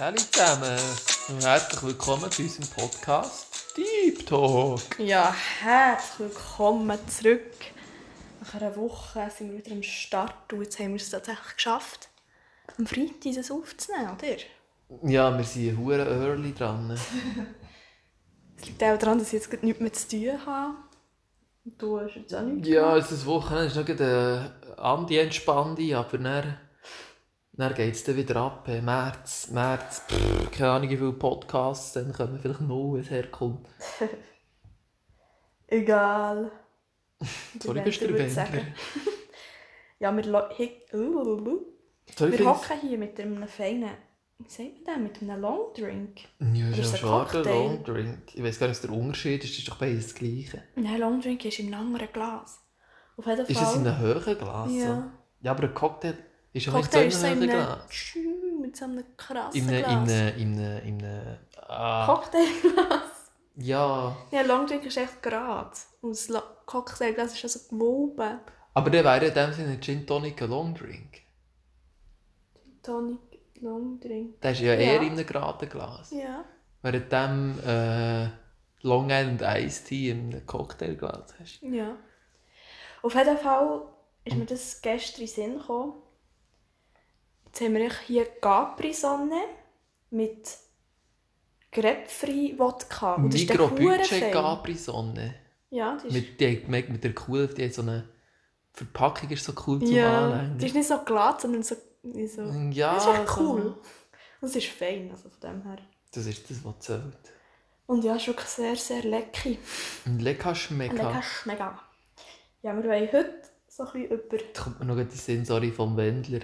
Hallo zusammen und herzlich willkommen zu unserem Podcast Deep Talk. Ja, herzlich willkommen zurück. Nach einer Woche sind wir wieder am Start und jetzt haben wir es tatsächlich geschafft, am Freitag das aufzunehmen, oder? Ja, wir sind hure early dran. Es liegt auch daran, dass ich jetzt nichts mehr zu tun habe. Und du hast jetzt auch nichts Ja, es ist Wochenende ist noch eine anti-entspannte, aber dann, dann geht es dann wieder ab. Äh, März, März, pff, keine Ahnung wie viele Podcasts, dann kommen vielleicht noch, es herkommt. Egal. Sorry, bist du der? Ja, wir, hi- uh, Soll ich wir hocken hier mit einem feinen, wie sagt man das, mit einem Longdrink. Ja, das ist ein schwarzer? Longdrink. Ich weiß gar nicht, was der Unterschied ist. Das ist doch beides das Gleiche. Nein, Longdrink ist in einem anderen Glas. Auf jeden Fall. Ist es in einem höheren Glas? Ja. So? Ja, aber ein Cocktail ist ja Cocktail ist so in in einem Glas. Mit so einem krassen In einem, Glas. in einem, in einem, in einem, ah, Cocktailglas. ja. Ja, Longdrink ist echt gerade. Und das La- Cocktailglas ist also gewoben. Aber der wäre in dem Sinne Gin Tonic ein Long Drink. Tonic, Longdrink. Der ist ja, Ja. eher in einem geraden Glas. Ja. Während dem äh, Long Island Iced Tea in einem Cocktailglas hast. Ja. Auf jeden Fall ist mir das gestern in den Sinn gekommen. Jetzt haben wir hier Capri-Sonne mit Grapefruit-Wodka. Und das ist der Mikrobudget Hurenfein. Capri Sonne. Ja, das ist... Mit, die, mit, mit der cool, die hat so eine Verpackung ist so cool zum ja, Anlängen. die ist nicht so glatt, sondern so... so Ja, das ist echt so- cool. Und es ist fein, also von dem her. Das ist das, was zählt. Und ja, es ist wirklich sehr, sehr lecker. Lecker Schmecker. Lecker schmecken. Ja, wir wollen heute so ein bisschen über... Da kommt mir noch die Sinn, sorry, vom Wendler.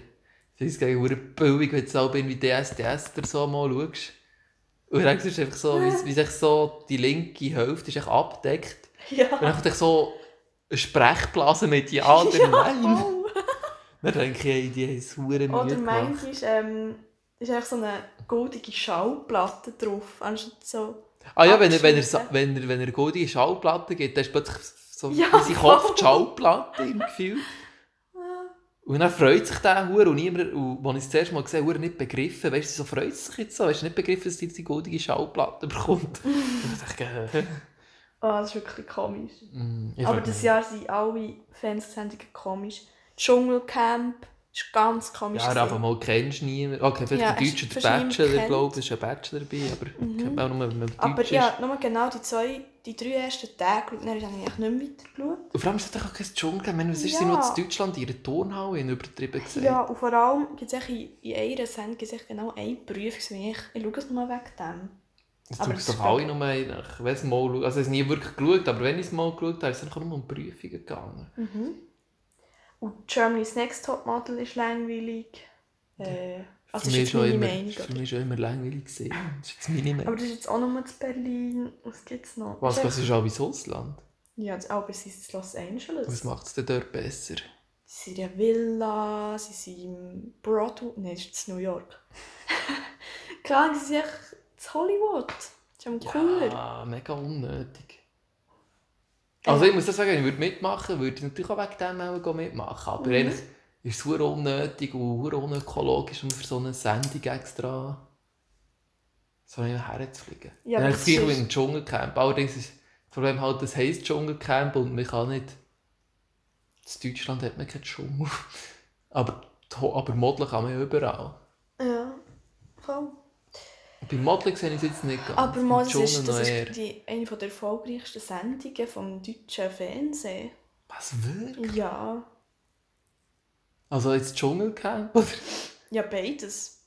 Ich finde es gegen billig, wenn du so irgendwie DSDS oder so mal schaust. Und dann ist einfach so, wie, wie sich so die linke Hälfte ist abdeckt. Und Ja, dann kommt so eine Sprechblase mit Ja oder ja Nein. Dann denke ich, die haben es Oder Mühe gemacht. manchmal ähm, ist einfach so eine goldige Schallplatte drauf. Anstatt so... Ah ja, wenn er, wenn er, wenn er, wenn er goldige Schallplatte gibt, dann ist plötzlich so Ja, wie sein Kopf die Schallplatte im Gefühl. Und dann freut sich der Hure und niemand, und als ich es zuerst mal gesehen habe, nicht begriffen, weißt du, so freut es sich jetzt so, hast du nicht begriffen, dass er die goldige Schallplatte bekommt. und dann dachte ich, äh, Ah, das ist wirklich komisch. mm, ich Aber das. Jahr sind alle Fernsehsendungen komisch. Dschungelcamp ist ganz komisch. Ja, aber mal kennst du niemanden. Okay, vielleicht Ja, der Deutsche, der Bachelor, glaube ich, ist ein Bachelor dabei, aber Mhm. kennt man auch nur, wenn man Deutsch Aber ist. ja, nur genau die zwei, die drei ersten Tage, dann habe ich eigentlich nicht mehr weitergeschaut. Und vor allem ist es doch auch kein Dschungel. Ich meine, was ist Ja. sie noch in Deutschland in ihrer Turnhalle in übertrieben gesagt? Ja, und vor allem gibt es in, in einer Sendung gibt's genau eine Prüfung. Ich, ich schaue es nur wegen dem. Das Aber das doch ist alle nur. Ich weiss mal, also ich habe es nie wirklich geschaut, aber wenn ich es mal geschaut habe, ist es einfach nur um Prüfungen gegangen. Mhm. Und Germany's Next Topmodel ist langweilig. Äh, also für, mich ist meine immer, Meinung. ist für mich schon immer langweilig gesehen. Das ist jetzt meine Meinung. Aber das ist jetzt auch nur zu Berlin. Was gibt es noch? Was, Das was ist auch ins Ausland? Ja, das aber sie sind in Los Angeles. Was macht es denn dort besser? Sie sind in einer Villa, sie sind im Broadway. Nein, das ist in New York. Klar, sie sind echt in Hollywood. Das ist am cooler. Ja, mega unnötig. Also ich muss das sagen, ich würde mitmachen würde, ich natürlich auch wegen dem auch mitmachen. Aber Mhm. eigentlich ist es unnötig und unökologisch, um für so eine Sendung extra so herzufliegen. Ja, das das gleiche wie ist- im Dschungelcamp. Allerdings ist das Problem halt, das heisst Dschungelcamp und man kann nicht... In Deutschland hat man keinen Dschungel. Aber, aber modeln kann man ja überall. Ja, voll. Beim Modeln sehe ich es jetzt nicht ganz. Aber Dschungel ist, das ist die, eine der erfolgreichsten Sendungen vom deutschen Fernsehen. Was, wirklich? Ja, Also jetzt Dschungelcamp? Oder? ja beides.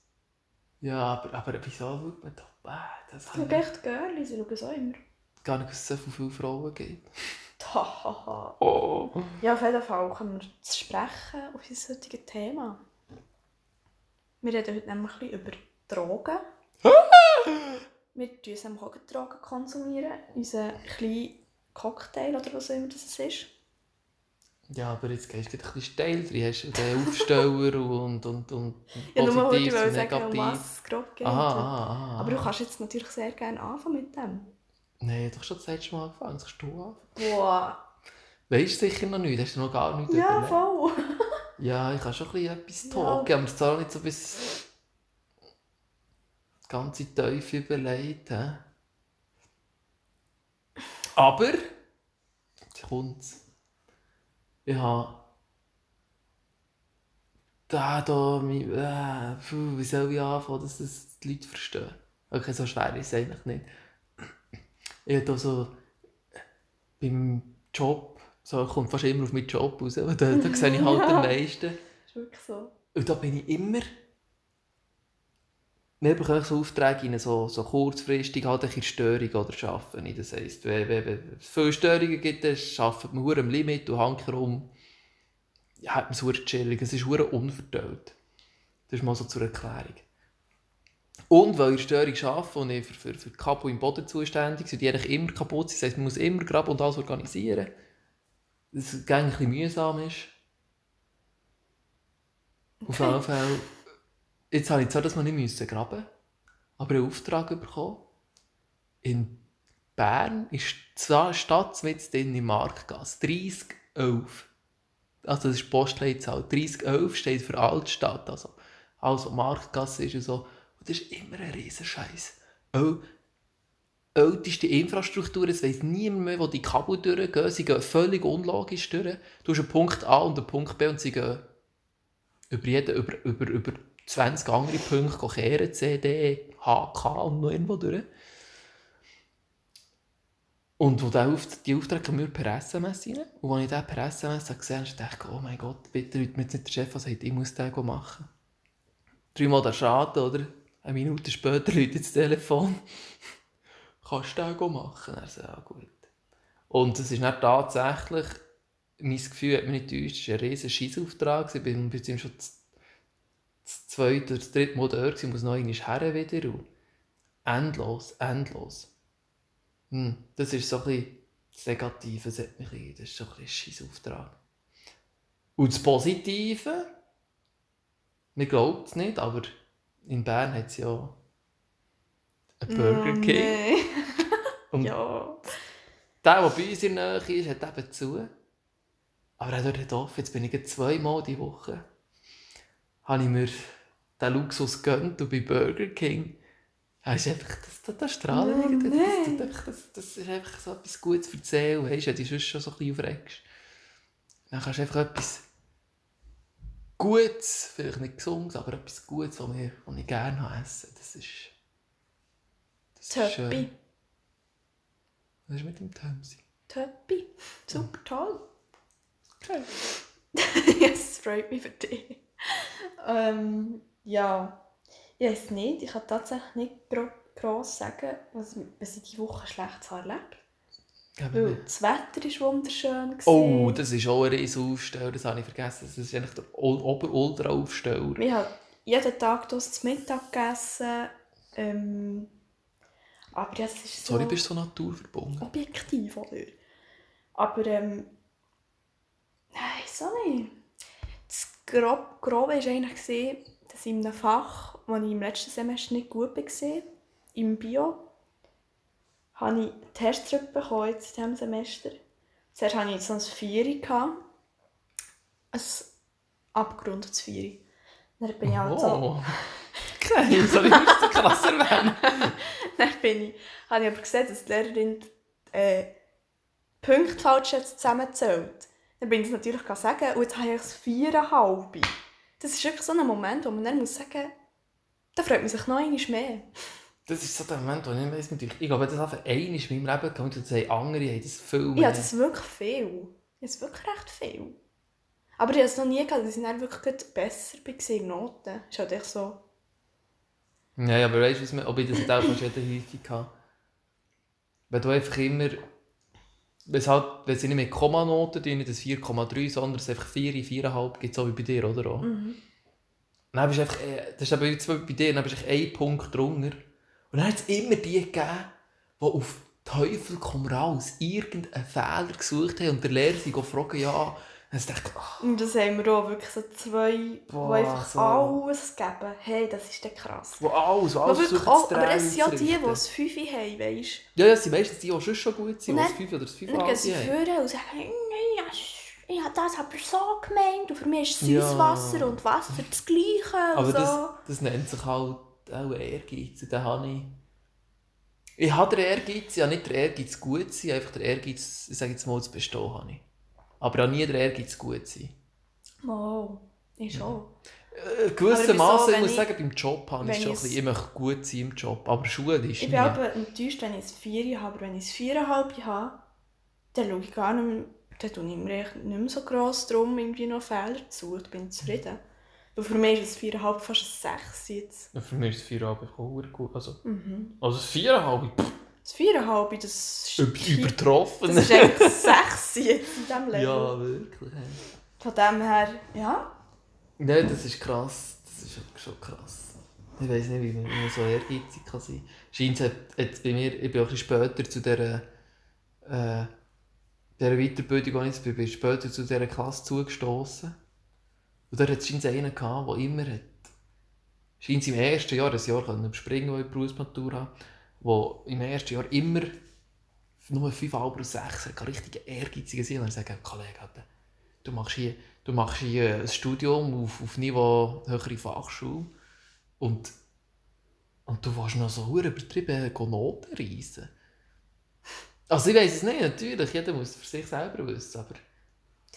Ja, aber, aber wieso schaut man da? Äh, das ich echt gerne, sie schauen es auch immer. gar nicht, dass es so viele Frauen gibt. Hahaha. Oh. Ja, auf jeden Fall können wir zu sprechen auf unser heutiges Thema. Wir reden heute nämlich ein bisschen über Drogen. Wir tun nämlich auch Drogen konsumieren. Unseren kleinen Cocktail oder was auch immer das ist. Ja, aber jetzt gehst du ein bisschen steil drin. Hast du den Aufsteller und, und, und Ja, nur wollte ich und sagen, um was es grob geht. Aha, aha, aha. Aber du kannst jetzt natürlich sehr gerne anfangen mit dem. Nein, doch schon das letzte Mal angefangen. Kannst du anfangen. Boah. Weißt du sicher noch nicht? Hast du noch gar nichts Ja, überlegt? voll. Ja, ich kann schon ein bisschen etwas Ja. talken, aber es soll nicht so bis... ganze Teufel überlegt. He? Aber, jetzt kommt's. Ich habe da, da, mein, äh, puh, wie soll ich anfangen, dass das die Leute verstehen? Okay, so schwer ist es eigentlich nicht. Ich habe da so beim Job, so kommt fast immer auf meinen Job raus, da, da sehe ich halt am meisten. Das ist wirklich so. Und da bin ich immer. Wir bekommen so Aufträge rein, so, so kurzfristig halt ein Störung oder arbeiten. Das heisst, wenn, wenn, wenn es viele Störungen gibt, arbeitet man am Limit und hängt herum. Ja, hat man es verdammt chillig. Es ist verdammt unverdaut. Das ist mal so zur Erklärung. Und weil ich Störung arbeite und ich für, für, für Kapo im Boden zuständig sind, die eigentlich immer kaputt sind. Das heisst, man muss immer graben und alles organisieren. Das ein bisschen mühsam ist. Auf jeden Fall, jetzt habe ich zwar das noch nicht müssen graben, aber einen Auftrag bekommen. In Bern ist die Stadt mit in die Marktgasse 3011. Also das ist die Postleitzahl. 3011 steht für Altstadt. Also was Marktgasse ist und so. Und das ist immer ein riesen Scheiß. Älteste Infrastruktur, es weiss niemand mehr, wo die Kabel durchgehen. Sie gehen völlig unlogisch durch. Du hast einen Punkt A und einen Punkt B und sie gehen über, jeden, über, über, über 20 andere Punkte kehren, C, D, H, K und noch irgendwo durch. Und wo der die Aufträge wir per SMS rein. Und als ich den per SMS gesehen habe, dachte ich, oh mein Gott, bitte Leute, mir jetzt nicht der Chef sagt, ich muss den machen. Dreimal der Schaden, oder? Eine Minute später läutet das Telefon. Kannst du den machen? Er sagt, ja gut. Und es ist dann tatsächlich mein Gefühl hat mich nicht täuscht, es war ein riesiger Scheissauftrag. Ich bin bis schon das, zweite oder das dritte Mal da, ich muss noch einmal her wieder. Und endlos, endlos. Hm, das ist so ein bisschen das Negative, das, hat mich, das ist so ein bisschen ein Scheissauftrag. Und das Positive, man glaubt es nicht, aber in Bern hat es ja einen Burger Oh, King. nee. Und ja. der, der bei uns in der Nähe ist, hat eben zu. Aber dort hat offen. Jetzt bin ich zweimal die Woche. Habe ich mir den Luxus gegönnt und bei Burger King. Das ist einfach, das, das, das strahlt Oh, nein. das, das, das, das ist einfach so etwas Gutes zu erzählen. Weißt du, wenn du sonst schon so ein bisschen aufregst. Dann kannst du einfach etwas Gutes, vielleicht nicht gesund, aber etwas Gutes, was ich, was ich gerne essen. Das ist, das ist schön. Töppi. Was ist mit dem Tömsi? Töppi. Super toll. Okay. Es freut mich für dich. Ähm, ja, ich weiß nicht. Ich kann tatsächlich nicht gro gross sagen, was, was ich diese Woche schlecht habe erlebt Weil das Wetter war wunderschön. gewesen. Oh, das ist auch ein riesen Aufsteller, das habe ich vergessen. Das ist eigentlich der Ul- Ober-Ultra-Aufsteller. Wir haben jeden Tag zu Mittag gegessen. Ähm, aber ja, es ist so Sorry, bist du so naturverbunden? objektiv, oder? Aber ähm, nein, so nicht. Das Grob, Grobe war eigentlich, dass ich in einem Fach, wo ich im letzten Semester nicht gut war, im Bio, habe ich die Test zurückbekommen jetzt in diesem Semester. Zuerst hatte ich so ein Vieri. Ein abgerundetes Vieri. Dann bin ich halt so... Oh. Okay, soll ich nicht so krass erwähnen? Dann bin ich, habe ich aber gesehen, dass die Lehrerin äh, Punkte falsch hat zusammengezählt. Dann bin ich es natürlich sagen und jetzt habe ich das viereinhalb. Das ist wirklich so ein Moment, wo man dann muss sagen, da freut man sich noch einmal mehr. Das ist so der Moment, wo ich nicht weiss, ich glaube, das einfach einmal in meinem Leben gehabt und sagen andere haben das viel mehr. Ja, das ist wirklich viel. Das ist wirklich recht viel. Aber ich habe es noch nie gehabt, dass ich dann wirklich besser war in Noten. Das ist halt echt so... Ja, aber weißt du, ob ich das auch schon häufig habe? Wenn du einfach immer. Wenn es halt, wenn sie nicht mit Kommanoten tun, nicht das 4,3, sondern es einfach 4, 4,5 gibt, so wie bei dir, oder? Auch. Mhm. Dann bist du einfach, äh, das ist eben bei dir, dann bist du einen Punkt drunter. Und dann hat es immer die gegeben, die auf Teufel komm raus irgendeinen Fehler gesucht haben und der Lehrer sich fragen, ja, dann dachte ich, ach, Und das haben wir auch wirklich so zwei, Boah, die einfach so. alles geben. Hey, das ist dann krass. wo alles, alles wirklich auch, aber es sind ja die, die das 5 haben, weißt Ja, ja, es sind meistens die, die schon schon gut sind, die das dann- 5 oder das 5 du? Dann gehen sie haben. vorne und sagen, «Nein, ich, ich habe das aber so gemeint und für mich ist Ja. Süßwasser und Wasser das Gleiche und Aber so. das, das nennt sich halt auch Ehrgeiz. Den habe ich... Ich habe den Ehrgeiz, ja nicht den Ehrgeiz gut zu sein, einfach den Ehrgeiz, ich sage jetzt mal, zu bestehen habe ich. Aber auch nie den Ehrgeiz gut zu sein. Wow, ich schon. Äh, gewissermaßen, ich muss sagen, beim Job habe ich schon ein bisschen, ich möchte gut sein im Job, aber Schule ist Ich nie. bin aber enttäuscht, wenn ich es 4 habe, aber wenn ich es 4,5 habe, dann schaue ich gar nicht mehr, dann tue ich mir nicht mehr so gross darum, irgendwie noch Fehler zu. Ich bin zufrieden. Weil für mich ist es 4,5 fast ein 6 jetzt. Ja, Für mich ist es 4,5 auch gut. Also, Mhm. also das 4,5 pff, Das 4,5, das ist, über- übertroffen. das ist eigentlich 6 jetzt in diesem Level. ja, wirklich. Von dem her, ja. Nein, das ist krass. Das ist schon krass. Ich weiß nicht, wie man, so ehrgeizig kann sein kann. Scheint hat, hat bei mir, ich bin auch ein bisschen später zu dieser, äh, dieser Weiterbildung, wo ich bin, später zu dieser Klasse zugestoßen. Und da hat es einen gehabt, der immer hat, scheint im ersten Jahr, ein Jahr können überspringen, weil ich die Berufsmatur habe, der im ersten Jahr immer nur 5 oder 6 hat, richtig ehrgeizige sein. Und dann sage ich, Kollege, du machst hier, du machst hier ein Studium auf, auf Niveau höhere Fachschule und, und du willst noch so hure übertrieben Noten reisen. Also ich weiß es nicht, natürlich, jeder muss es für sich selber wissen, aber...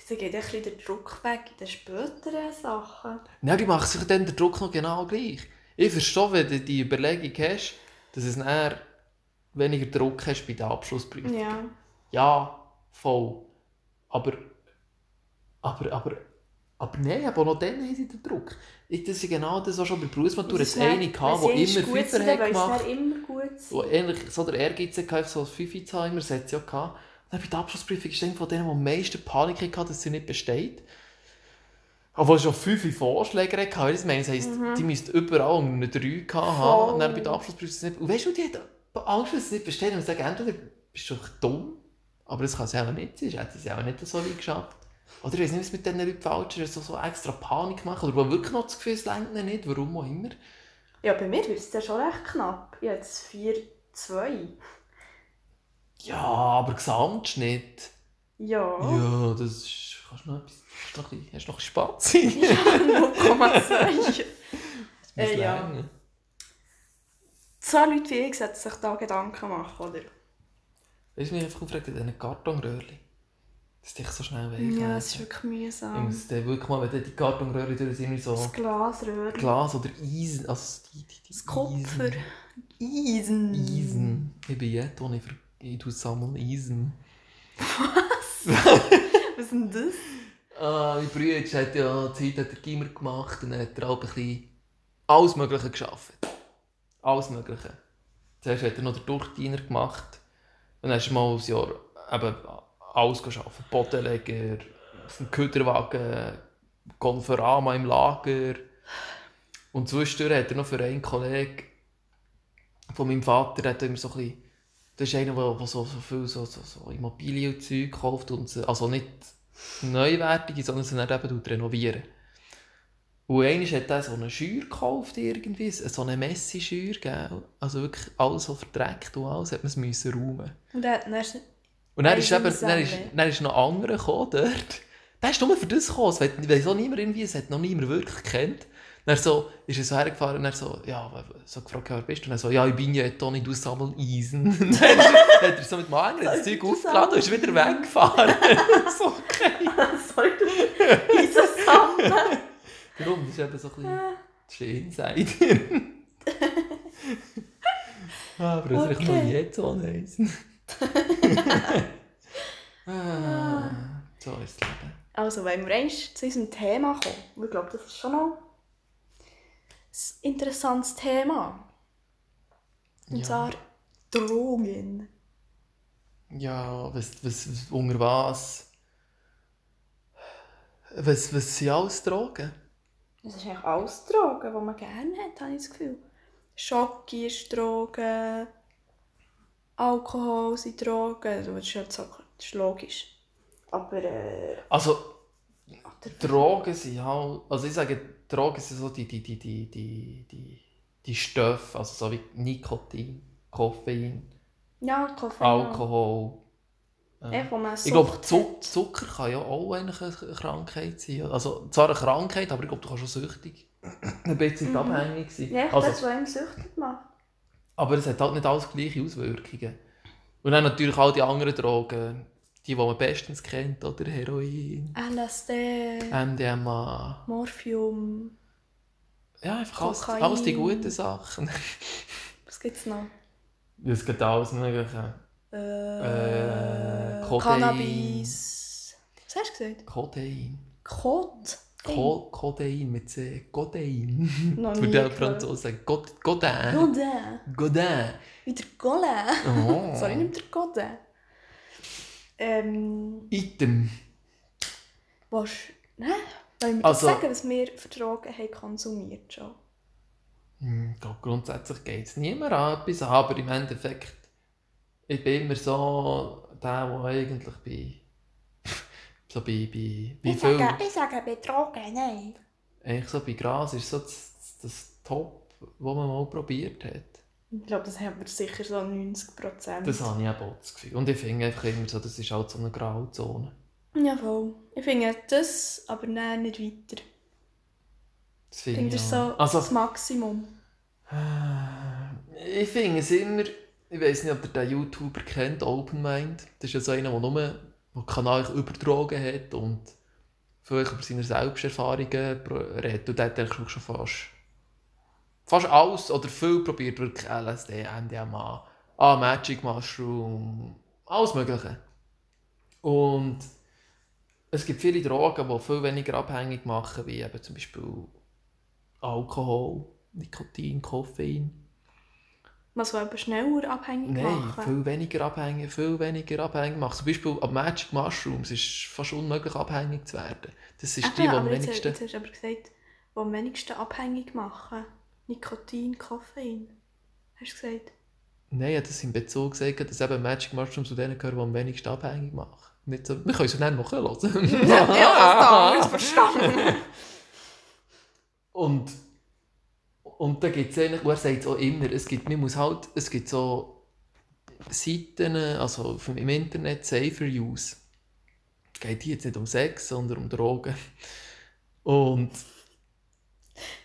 Dann geht ein bisschen der Druck weg in den späteren Sachen. Nein, die macht sich dann den Druck noch genau gleich. Ich verstehe, wenn du die Überlegung hast, dass es dann weniger Druck hast bei den Abschlussprüfungen. Ja. Ja, voll. Aber, aber, aber, aber nein, aber auch noch dann haben sie den Druck. Ich, das ist genau das, was schon bei der Berufsmatur Das es eine wenn die immer gut Fünfer hat gemacht immer gut wo ähnlich so der Ehrgeiz hatte, so als Fünfe zu haben, immer, das hat sie ja gehabt. Dann bei der Abschlussprüfung ist einer von denen, die am meisten Panik hatte, dass sie nicht besteht. Obwohl schon fünf Vorschläge hatte. Das heisst, die müsste überall eine 3 gehabt haben. Und dann bei der Abschlussprüfung ist es nicht... Und weißt du, die hat Angst, dass nicht besteht. Und sagen, entweder bist du dumm, aber das kann sie auch nicht sein. Hätte sie es auch nicht so weit geschafft. Oder ich weiß nicht, was mit diesen Leuten falsch ist, so, so extra Panik machen. Oder die wirklich noch das Gefühl, es ihnen nicht, warum auch immer. Ja, bei mir wird es dann schon recht knapp. Ich habe jetzt 4-2. Ja, aber Gesamtschnitt... Ja. Ja, das ist. Kannst du noch etwas. Hast du noch ein bisschen, hast du noch Spaß? 0,2. Äh, ja. So Leute wie ich sollten sich da Gedanken machen, oder? Weißt du, mich einfach gefragt, diesen Kartonröhrchen. Dass dich so schnell weg. Ja, es ist wirklich Ich mühsam. muss dann wirklich mal, wenn die Kartonröhrchen durch sind, so Das Glasröhrchen. Glas oder Eisen. Also die, die, die Das Kupfer. Eisen. Eisen. Eisen. Ich bin jetzt, wo ich, ich sammeln Eisen. Was ist denn das? Ah, mein Bruder hat ja Zeit hat er Gimmer gemacht und dann hat er auch ein bisschen alles Mögliche geschafft. Alles Mögliche. Zuerst hat er noch den Durchdiener gemacht und dann ist er mal ein Jahr eben alles geschafft. Bodenleger, auf dem Köderwagen, Konferama im Lager. Und zwischendurch hat er noch für einen Kollegen von meinem Vater hat er immer so ein bisschen, das ist einer, der, der so, so viel so, so, so Immobilien und Zeug kauft und sie- also nicht neuwertige, sondern sie dann eben renovieren. Und einmal hat er so eine Scheuer gekauft, irgendwie, so eine Messi-Scheuer, gell? Also wirklich alles so verdreckt und alles, hat man es müssen räumen. Und dann, dann ist Und dann ist, eben, dann ist, dann ist noch ein anderer gekommen dort. Der ist nur für das gekommen. Weiss auch niemand irgendwie, es hat noch niemand wirklich gekannt. Dann so, ist er so hergefahren und er so, ja, so gefragt, wer bist du? Und er so, ja, ich bin ja Toni, du sammeln Eisen. Und dann ist hat er so mit dem Angel das Soll Zeug aufgeladen und ist wieder weggefahren. so okay. Sorry, du Eisen sammeln. Darum, das ist eben so ein bisschen Ah. das ist Insider. Aber das ist Okay. noch jetzt so Eisen. ah, so ist das Leben. Also, wenn wir einst zu unserem Thema kommen, ich glaube, das ist schon noch ein interessantes Thema. Und Ja. zwar Drogen. Ja, was, was, was, unter was? Was, was sind alles Drogen? Das ist eigentlich alles Drogen, die man gerne hat, habe ich das Gefühl. Schoki ist Drogen, Alkohol sind Drogen, also das ist, so, das ist logisch. Aber äh, Also, Drogen sind halt, also ich sage, Drogen sind so die, die, die, die, die, die, die Stoffe, also so wie Nikotin, Koffein, ja, Koffein. Alkohol. äh, Ich glaube, Zuck. Zucker kann ja auch eigentlich eine Krankheit sein. Also zwar eine Krankheit, aber ich glaube, du kannst auch süchtig ein bisschen Mhm. abhängig. gewesen. Ja, ich also, das, was einem süchtig macht. aber es hat halt nicht alles gleiche Auswirkungen. Und dann natürlich all die anderen Drogen, die, die man bestens kennt, oder Heroin, LSD, MDMA. Morphium, Ja, einfach alles, alles die guten Sachen. was gibt es noch? Es gibt alles Mögliche. Äh, Äh. Cannabis. Was hast du gesagt? Codein. Kot? Co Codein mit C. Codein. Noch Das nie würde der gehört. Franzose sagen. God Godin. Godin. Godin. Wie der Golin. Oh. Sorry, nicht der Godin. Ähm, Item. was... Hä? Wollen wir Also- das sagen, was wir für Drogen haben konsumiert schon? Hm, Ich glaube, grundsätzlich geht es niemand an etwas, aber im Endeffekt, ich bin immer so der, der eigentlich bei, so bei, bei, bei ich, viel, sage, ich sage bei Drogen, nein. eigentlich so bei Gras ist so das, das Top, was man mal probiert hat. Ich glaube, das haben wir sicher so 90 Prozent. Das habe ich auch das Gefühl. Und ich finde einfach immer so, das ist halt so eine Grauzone. Ja, voll. Ich finde das, aber nein, nicht weiter. Das finde ich das so. Also, das Maximum. ich finde es immer, ich weiß nicht, ob ihr den YouTuber kennt, Open Mind. Das ist ja so einer, der nur der den Kanal über Drogen hat und vielleicht über seine Selbsterfahrungen redet. Und der hat schon fast, fast alles oder viel probiert, wirklich LSD, MDMA, ah, Magic Mushroom, alles Mögliche. Und es gibt viele Drogen, die viel weniger abhängig machen, wie eben zum Beispiel Alkohol, Nikotin, Koffein. Was will eben schneller abhängig Nein, machen. viel weniger abhängig, viel weniger abhängig macht. Zum Beispiel ab Magic Mushrooms ist es fast unmöglich abhängig zu werden. Das ist die, die Eben, am jetzt, wenigsten... jetzt hast du aber gesagt, die am wenigsten abhängig machen. Nikotin, Koffein. Hast du gesagt? Nein, habe das in Bezug gesagt, dass eben Magic Mushrooms zu denen gehören, die am wenigsten abhängig machen. Nicht so, wir können es dann noch hören. ja, das verstanden. Und, und da gibt es eigentlich, er sagt es auch immer, es gibt, man muss halt, es gibt so Seiten, also im Internet, Safer Use. Es geht jetzt nicht um Sex, sondern um Drogen. Und,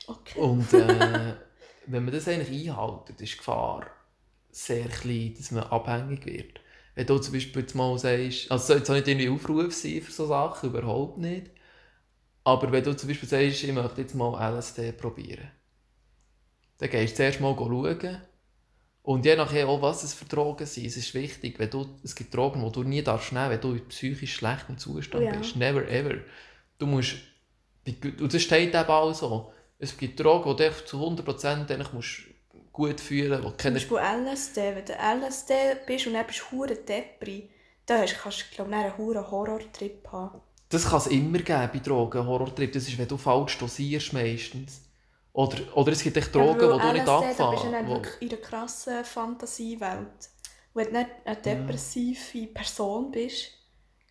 Okay. und äh, wenn man das eigentlich einhält, ist die Gefahr sehr klein, dass man abhängig wird. Wenn du zum Beispiel jetzt mal sagst, also es soll jetzt auch nicht irgendwie Aufruf sein für so Sachen, überhaupt nicht. Aber wenn du zum Beispiel sagst, ich möchte jetzt mal LSD probieren, dann gehst du zuerst mal schauen. Und je nachdem auch, was es für Drogen sind, es ist wichtig, wenn du, es gibt Drogen, die du nie darfst nehmen, wenn du in psychisch schlechtem Zustand Ja. bist. Never ever. Du musst, und das steht eben auch so, es gibt Drogen, die du zu 100% eigentlich musst gut fühlen musst, Zum Beispiel LSD. Wenn du LSD bist und dann bist du Depri, dann hast, kannst du glaub, einen Horrortrip haben. Das kann es immer geben bei Drogen, Horrortrip. Das ist, wenn du falsch dosierst meistens. Oder, oder es gibt echt Drogen, Ja, die du nicht Da bist du abfahren. dann wo- wirklich in einer krassen Fantasiewelt. Wenn du nicht eine depressive Person bist,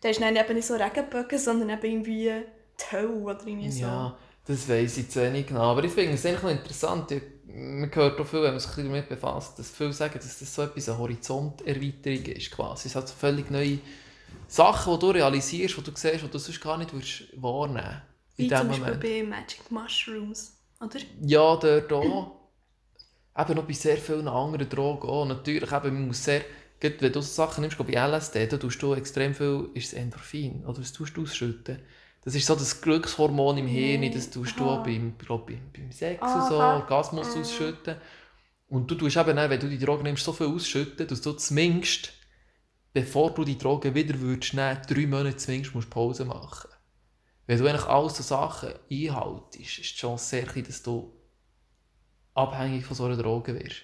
dann ist dann eben nicht so Regenbögen, sondern eben irgendwie die Hölle oder irgendwie so. Ja, das weiss ich zu wenig genau. Aber ich finde es eigentlich noch interessant. Ich- Man hört auch viel, wenn man sich damit befasst, dass viele sagen, dass das so etwas eine Horizonterweiterung ist. Quasi. Es hat so völlig neue Sachen, die du realisierst, die du siehst, die du sonst gar nicht würdest wahrnehmen Wie in dem zum Beispiel Moment. bei Magic Mushrooms, oder? Ja, dort auch. eben noch bei sehr vielen anderen Drogen auch. Natürlich, eben, man muss sehr, gerade wenn du so Sachen nimmst, wie bei LSD, da tust du extrem viel, ist Endorphin, oder was tust du ausschütten? Das ist so das Glückshormon im Hirn, das tust du Aha. beim, glaub, beim, beim Sex und so, Aha. Orgasmus Mhm. ausschütten. Und du tust eben, auch, wenn du die Drogen nimmst, so viel ausschütten, dass du zumindest, bevor du die Drogen wieder würdest nehmen, drei Monate zumindest musst Pause machen. Wenn du eigentlich all so Sachen einhaltest, ist die Chance sehr klein, dass du abhängig von so einer Droge wirst.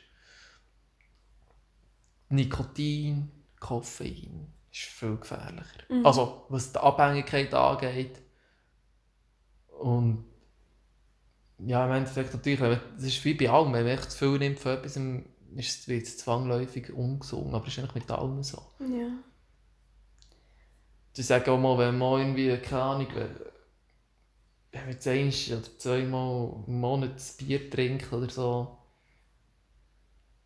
Nikotin, Koffein ist viel gefährlicher. Mhm. Also, was die Abhängigkeit angeht. Und ja, im Endeffekt natürlich, das ist wie bei allem, wenn man echt zu viel nimmt von etwas, ist, wird es zwangsläufig ungesund. Aber das ist eigentlich mit allem so. Ja. Ich sage auch mal, wenn man irgendwie, keine Ahnung, wenn man jetzt eins oder zweimal im Monat ein Bier trinkt oder so,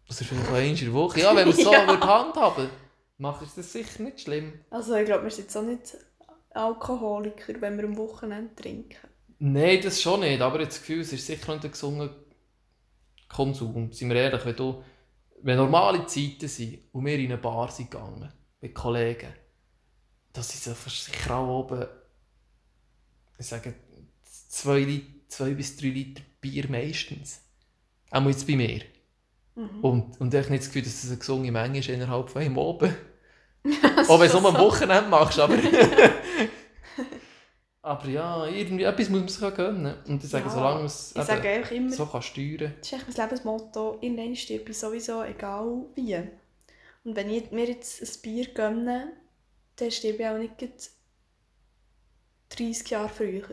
oder vielleicht auch einmal in der Woche, ja, wenn man es so Ja. würde handhaben macht es das sicher nicht schlimm. Also ich glaube, wir sind jetzt auch nicht Alkoholiker, wenn wir am Wochenende trinken. Nein, das schon nicht, aber ich habe das Gefühl, es ist sicher nicht ein gesunder Konsum. Seien wir ehrlich, wenn, du, wenn normale Zeiten sind und wir in eine Bar sind gegangen, mit Kollegen, da sind so sicher auch oben, ich sage, zwei, zwei bis drei Liter Bier meistens. Auch jetzt bei mir. Mhm. Und, und ich habe nicht das Gefühl, dass das eine gesunde Menge ist innerhalb von einem oben. Auch wenn du es nur am Wochenende machst, aber... aber ja, irgendwie etwas muss man sich auch gönnen. Und ich sage, Ja, solange man es Ich sage einfach immer, so kann steuern das ist echt mein Lebensmotto, irgendwann stirbt ich sowieso, egal wie. Und wenn ich mir jetzt ein Bier gönne, dann stirb ich auch nicht gleich 30 Jahre früher.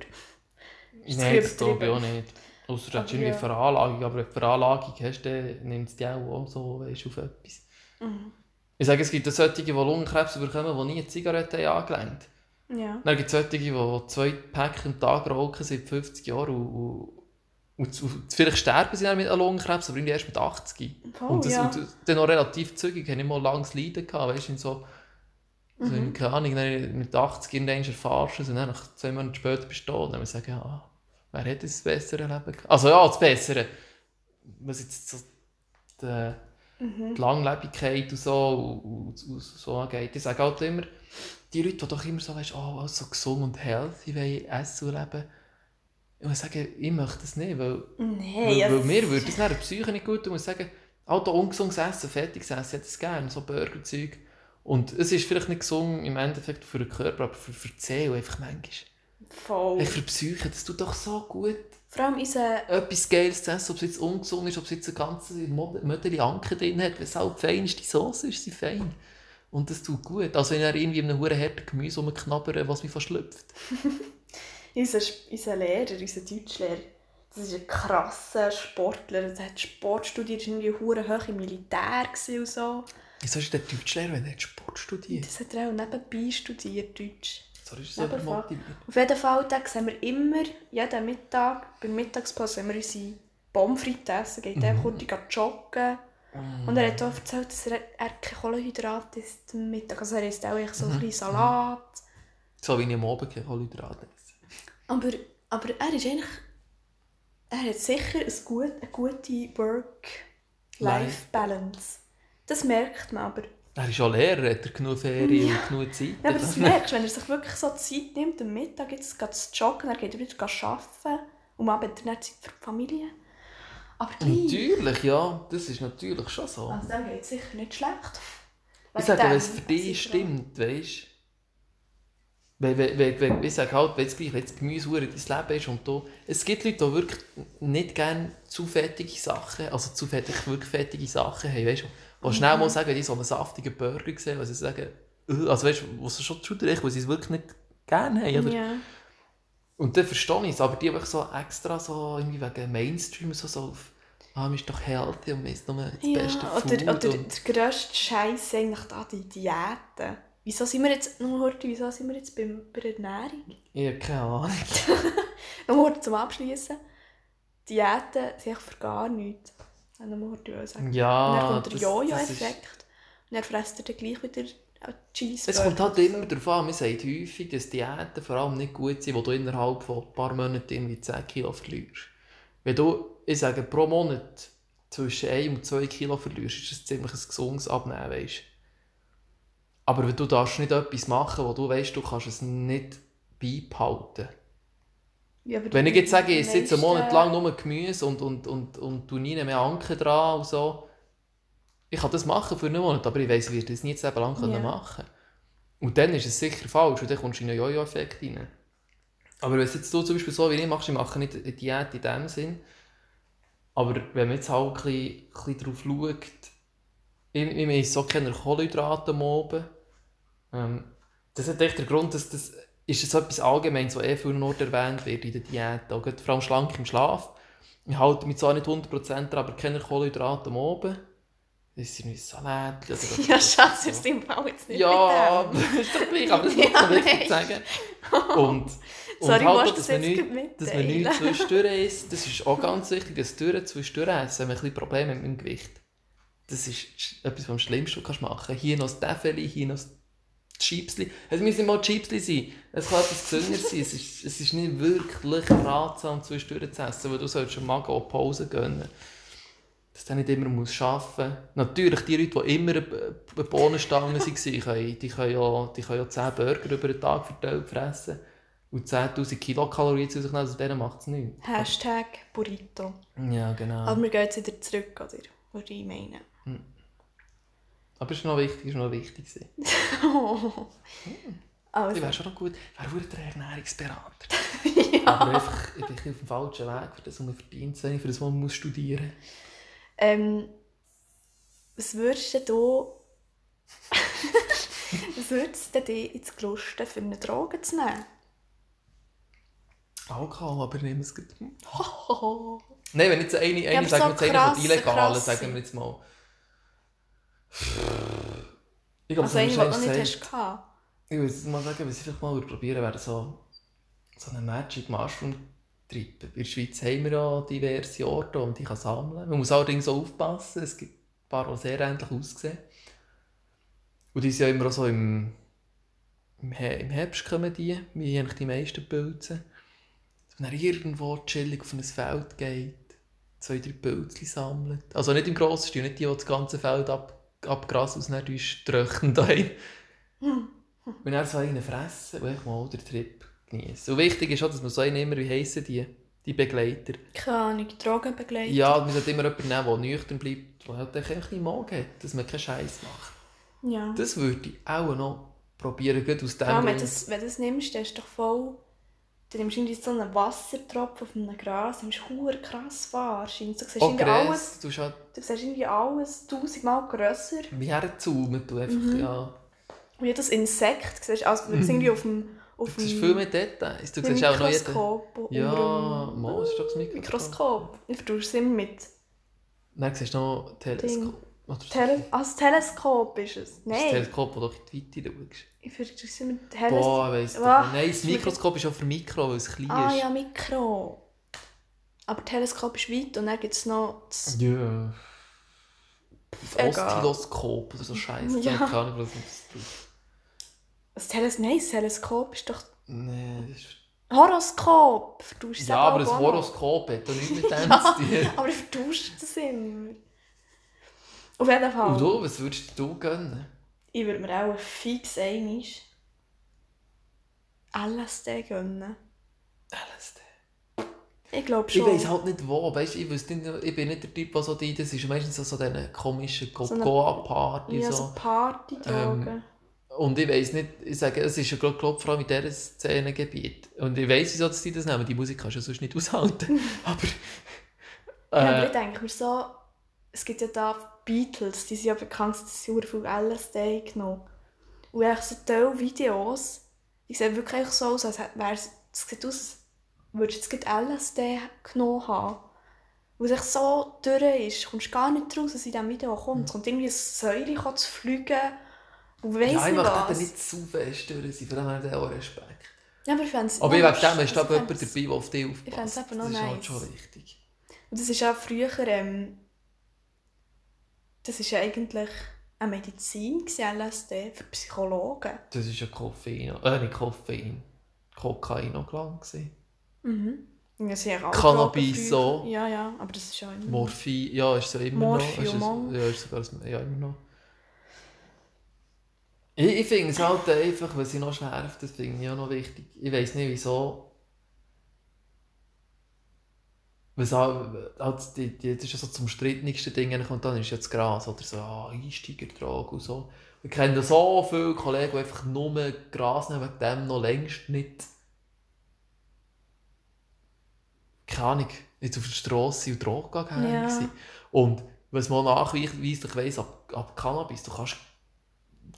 Ist Nein, das glaube ich auch nicht. Außer du hast irgendwie eine ja. Veranlagung. Aber wenn du eine Veranlagung hast, dann nimmt es dich auch, so weißt, auf etwas. Mhm. Ich sage, es gibt solche, die Lungenkrebs bekommen, die nie eine Zigarette haben angelenkt Ja. Dann gibt es solche, die, zwei Päckchen am Tag rauchen seit 50 Jahren und, und, und, und vielleicht sterben sie dann mit Lungenkrebs, aber erst mit 80. Voll, und, das, ja. und dann noch relativ zügig, haben nicht mal langes Leiden gehabt, weißt du, so, so Mhm. in, keine Ahnung, mit 80 irgendwann erfahrst du es und dann nach zwei Monaten später bist du und dann sagen, ja, wer hat das bessere Leben gehabt? Also ja, das Bessere, was jetzt so die, Mhm. die Langlebigkeit und so, und, und, und so angeht. Ich sage halt immer, die Leute, die doch immer so, weißt, oh, alles so gesund und healthy wollen, essen und leben, ich muss sagen, ich möchte das nicht, weil, Nein, weil, weil mir würde das nach der Psyche nicht gut tun. Ich muss sagen, auch ungesundes Essen, fertiges Essen, ich hätte es gerne, so Burgerzeug. Und es ist vielleicht nicht gesund im Endeffekt für den Körper, aber für, für die Seele einfach manchmal. Voll. Echt für die Psyche, das tut doch so gut. Vor allem unser... Etwas Geiles zu essen, ob es jetzt ungesund ist, ob es jetzt eine ganze Mödeli Anke drin hat, wenn es halt die feinste Sauce ist, sie fein. Und das tut gut. Also wenn er irgendwie in einem huren harten Gemüse rumknabbern, was mich verschlüpft. Unser, unser Lehrer, unser Deutschlehrer, das ist ein krasser Sportler. Er hat Sport studiert, irgendwie hure hoch im Militär und so. Wieso ist der Deutschlehrer, wenn er Sport studiert? Das hat er auch nebenbei studiert, Deutsch. So ist er selber Nebenfach. motiviert. Auf jeden Fall da sehen wir immer, jeden Mittag, bei der Mittagspause, wenn wir unsere Pommes frites essen, geht er kurz joggen. Und er hat auch erzählt, dass er, er keine Kohlenhydrate isst am Mittag. Also er isst auch echt so ein bisschen Salat. So wie ich am Abend keine Kohlenhydrate esse. Aber, aber er ist eigentlich... Er hat sicher ein gut, eine gute Work-Life-Balance. Das merkt man aber. Er ist auch Lehrer, hat er genug Ferien und genug Zeit. Ja, aber das merkst du, wenn er sich wirklich so Zeit nimmt, am Mittag jetzt geht zu joggen, dann geht er wieder arbeiten und am Abend hat er Zeit für die Familie. Aber gleich. Natürlich, ja. Das ist natürlich schon so. Also dem geht es sicher nicht schlecht. Ich sage, wenn es für dich stimmt, weißt du? Wenn, wenn, wenn, wenn, ich sage halt, wenn es gleich, das Gemüse dein Leben ist und du, es gibt Leute, die wirklich nicht gerne zu fettige Sachen, also zu fettig, wirklich fettige Sachen haben, weißt du? Die schnell mal sagen, wenn die so einen saftigen Burger sehen, was sie sagen, «Ugh», also weißt du, wo sie schon schon recht, weil sie es wirklich nicht gerne haben, oder? Ja. Und dann verstehe ich es, aber die einfach so extra so irgendwie wegen Mainstream so, so auf, ah, man ist doch healthy und man isst nur das ja. beste Food. Oder, oder der grösste Scheiß eigentlich da, die Diäten. Wieso sind wir jetzt, nur heute, wieso sind wir jetzt beim, bei der Ernährung? ich habe keine Ahnung. Noch heute zum Abschließen. Diäten sind für gar nichts. Wenn ich mal heute sagen. Ja, und dann kommt der Jojo-Effekt. Und dann fresst er dann gleich wieder Cheeseburger. Es kommt halt immer darauf an, man sagt häufig, dass Diäten vor allem nicht gut sind, wo du innerhalb von ein paar Monaten irgendwie 10 Kilo verlierst. Wenn du, ich sage, pro Monat zwischen 1 und 2 Kilo verlierst, ist das ziemlich ein gesundes Abnehmen, weißt Aber wenn du darfst nicht etwas machen, wo du weißt, du kannst es nicht beibehalten. Ja, Wenn ich jetzt sage, ich jetzt einen Monat lang nur Gemüse und, und, und, und tu nie mehr Anker dran und so, ich kann das machen für einen Monat, aber ich weiss, ich werde das nie das Leben lang können machen Und dann ist es sicher falsch und dann kommst du in einen Jojo-Effekt rein. Aber wenn es jetzt du zum Beispiel so wie ich machst, ich mache nicht eine Diät in dem Sinn, aber wenn man jetzt halt ein bisschen, ein bisschen darauf schaut, ich, ich esse so keine Kohlenhydrate Abend, ähm, das hat echt den Grund, dass das ist es etwas Allgemeines, was eh viel nur erwähnt wird in der Diät, auch vor allem schlank im Schlaf. Ich halte mich zwar nicht 100%, aber keine Kohlenhydrate Abend. Das ist ein Salat oder Ja, Schatz, ist im Fall jetzt nicht ja, mit ist doch gleich, aber das muss man wirklich sagen. Und, und Sorry, halt dass das man jetzt nicht, gerade dass man nichts zwischendurch isst. Das ist auch ganz wichtig, dass durch zwischendurch essen, wenn man ein bisschen Probleme mit dem Gewicht. Das ist etwas, was am schlimmsten kannst du machen. Hier noch das Täfeli, hier noch das Chipsli. Es müssen mal Chipsli sein. Es kann etwas gesünder sein. Es ist, es ist nicht wirklich ratsam, zwischendurch zu essen, weil du sollst schon mal auch Pause gönnen. Dass du nicht immer muss arbeiten muss. Natürlich, die Leute, die immer eine Bohnenstange waren, die können ja, die können ja 10 Burger über den Tag verteilt fressen. Und 10'000 Kilokalorien zu sich nehmen, also denen macht es nichts. Hashtag Burrito. Ja, genau. Aber wir gehen jetzt wieder zurück, oder? Würde ich meinen. Aber es ist noch wichtig, ist noch wichtig. oh. Also, Ich wäre schon noch gut, wäre der Ernährungsberater. ja. Aber einfach, ich bin auf dem falschen Weg, für das, was man verdient, für das, was man muss studieren Ähm, was würdest du da... was würdest du dir ins Gelüsten für eine Droge zu nehmen? Alkohol, aber nehmen es gut. Hohoho. Nein, wenn jetzt eine, eine aber sagen wir so jetzt eine von Illegalen, sagen wir jetzt mal. Ich glaube, Also eine, die du nicht hast gehabt. Ich würde jetzt mal sagen, was ich vielleicht mal probieren würde, wäre so, so eine Magic Mushroom Trip. In der Schweiz haben wir ja diverse Orte, kann sammeln kann. Man muss allerdings auch aufpassen, es gibt ein paar, die sehr ähnlich aussehen. Und die sind ja immer auch so im, im, im Herbst kommen die, wie eigentlich die meisten Pilze. Man dann irgendwo chillig auf ein Feld geht, zwei, drei Pilze sammelt. Also nicht im grossen Stil, nicht die, die das ganze Feld ab, abgrasen und dann tröchnen daheim. Und dann so einen fressen und einfach mal den Trip genießen. Und wichtig ist auch, dass man so einen immer, wie heissen die, die Begleiter. Keine Ahnung, Drogenbegleitung. Ja, man sollte immer jemanden nehmen, der nüchtern bleibt, der halt einfach ein bisschen Magen hat, dass man keinen Scheiß macht. Ja. Das würde ich auch noch probieren, gerade aus dem Ja, wenn du das, wenn du das nimmst, dann ist doch voll... Du nimmst irgendwie so einen Wassertropfen auf einem Gras, du nimmst hure krass wahr. Du siehst Auch irgendwie alles, du halt du siehst irgendwie alles tausendmal grösser. wie herzoomen, du einfach, Mhm. ja. Und jedes Insekt siehst, also du irgendwie auf dem... Auf Das ist dem viel mehr Details. Du siehst auch noch. Mikroskop. Ja, mal, das ist doch das Mikroskop. Mikroskop. Ich vertausche es immer mit... Dann siehst du noch Teleskop. Ist Tele also Teleskop ist es. das Nein, Teleskop, wo du in die Weite schaust. ich vertausche es immer mit Teleskop. Boah, ich weiss Ah, nicht. Nein, das ist Mikroskop ist auch für Mikro, weil es klein Ah ist. ja, Mikro. Aber Teleskop ist weit und dann gibt es noch das Ja. Das. Oszilloskop oder so Scheiße. Ja. Ja. Keine Ahnung, was das tut. Das Teles Nein, das Teleskop ist doch Nee, das ist... Horoskop. Vertauschst es Ja, aber noch. Horoskop hat doch nichts mit dem zu tun. aber ich vertausche das immer. Auf jeden Fall. Und du, was würdest du gönnen? Ich würde mir auch fix einmal LSD gönnen. LSD. Ich glaube Ich schon. weiss halt nicht wo, weißt, ich, weiss nicht, ich bin nicht der Typ, der so die, das ist meistens so, so diese komischen eine- Goa-Party ja, so. so Partydrogen. Und ich weiss nicht, ich sage, es ist ja gerade glaub, vor allem in diesem Szenengebiet. Und ich weiss, wieso die das nehmen, die Musik kannst du ja sonst nicht aushalten. aber... ja, aber Äh, ich denke mir so, es gibt ja da Beatles, die sind ja bekannt, dass sie sehr viel LSD genommen Und echt so tolle Videos, die sehen wirklich so aus, als wäre es, es sieht aus, als würdest du jetzt LSD genommen haben. Weil es so dürr ist, kommst gar nicht raus, was in diesem Video kommt. Es kommt irgendwie ein Säule zu fliegen weiss ja, ich möchte eben nicht zu fest sein, von dem habe ich auch Respekt. Ja, aber ich fände es... Aber ja, wegen dem ist da also jemand dabei, der auf dich ich fänd's aufpasst. eben noch Das ist halt nice. schon wichtig. Und das ist ja früher, ähm, das ist ja eigentlich eine Medizin, gewesen, LSD, für Psychologen. Das ist ja Koffein, äh, nicht Koffein, Kokainoglan gewesen. Mhm. Ja, sie haben Cannabis Drogen früher- so. Ja, ja, aber das ist ja immer... Morphin, ja, ist so immer Morphium noch. Ist auch. es, ja, ist sogar ja, immer noch. Ich, ich finde es halt einfach, was ich noch schärft, das finde ich auch noch wichtig. Ich weiß nicht, wieso. Was halt, halt die, die, das ist ja so zum strittigsten Ding, und dann ist jetzt Gras oder so, ah, Einsteigertrag und so. Ich kenne so viele Kollegen, die einfach nur Gras nehmen, wegen dem noch längst nicht. Keine Ahnung, jetzt auf der Straße und Drogen gegangen Ja. waren. Und was man nachweislich weiss, ab, ab Cannabis, du kannst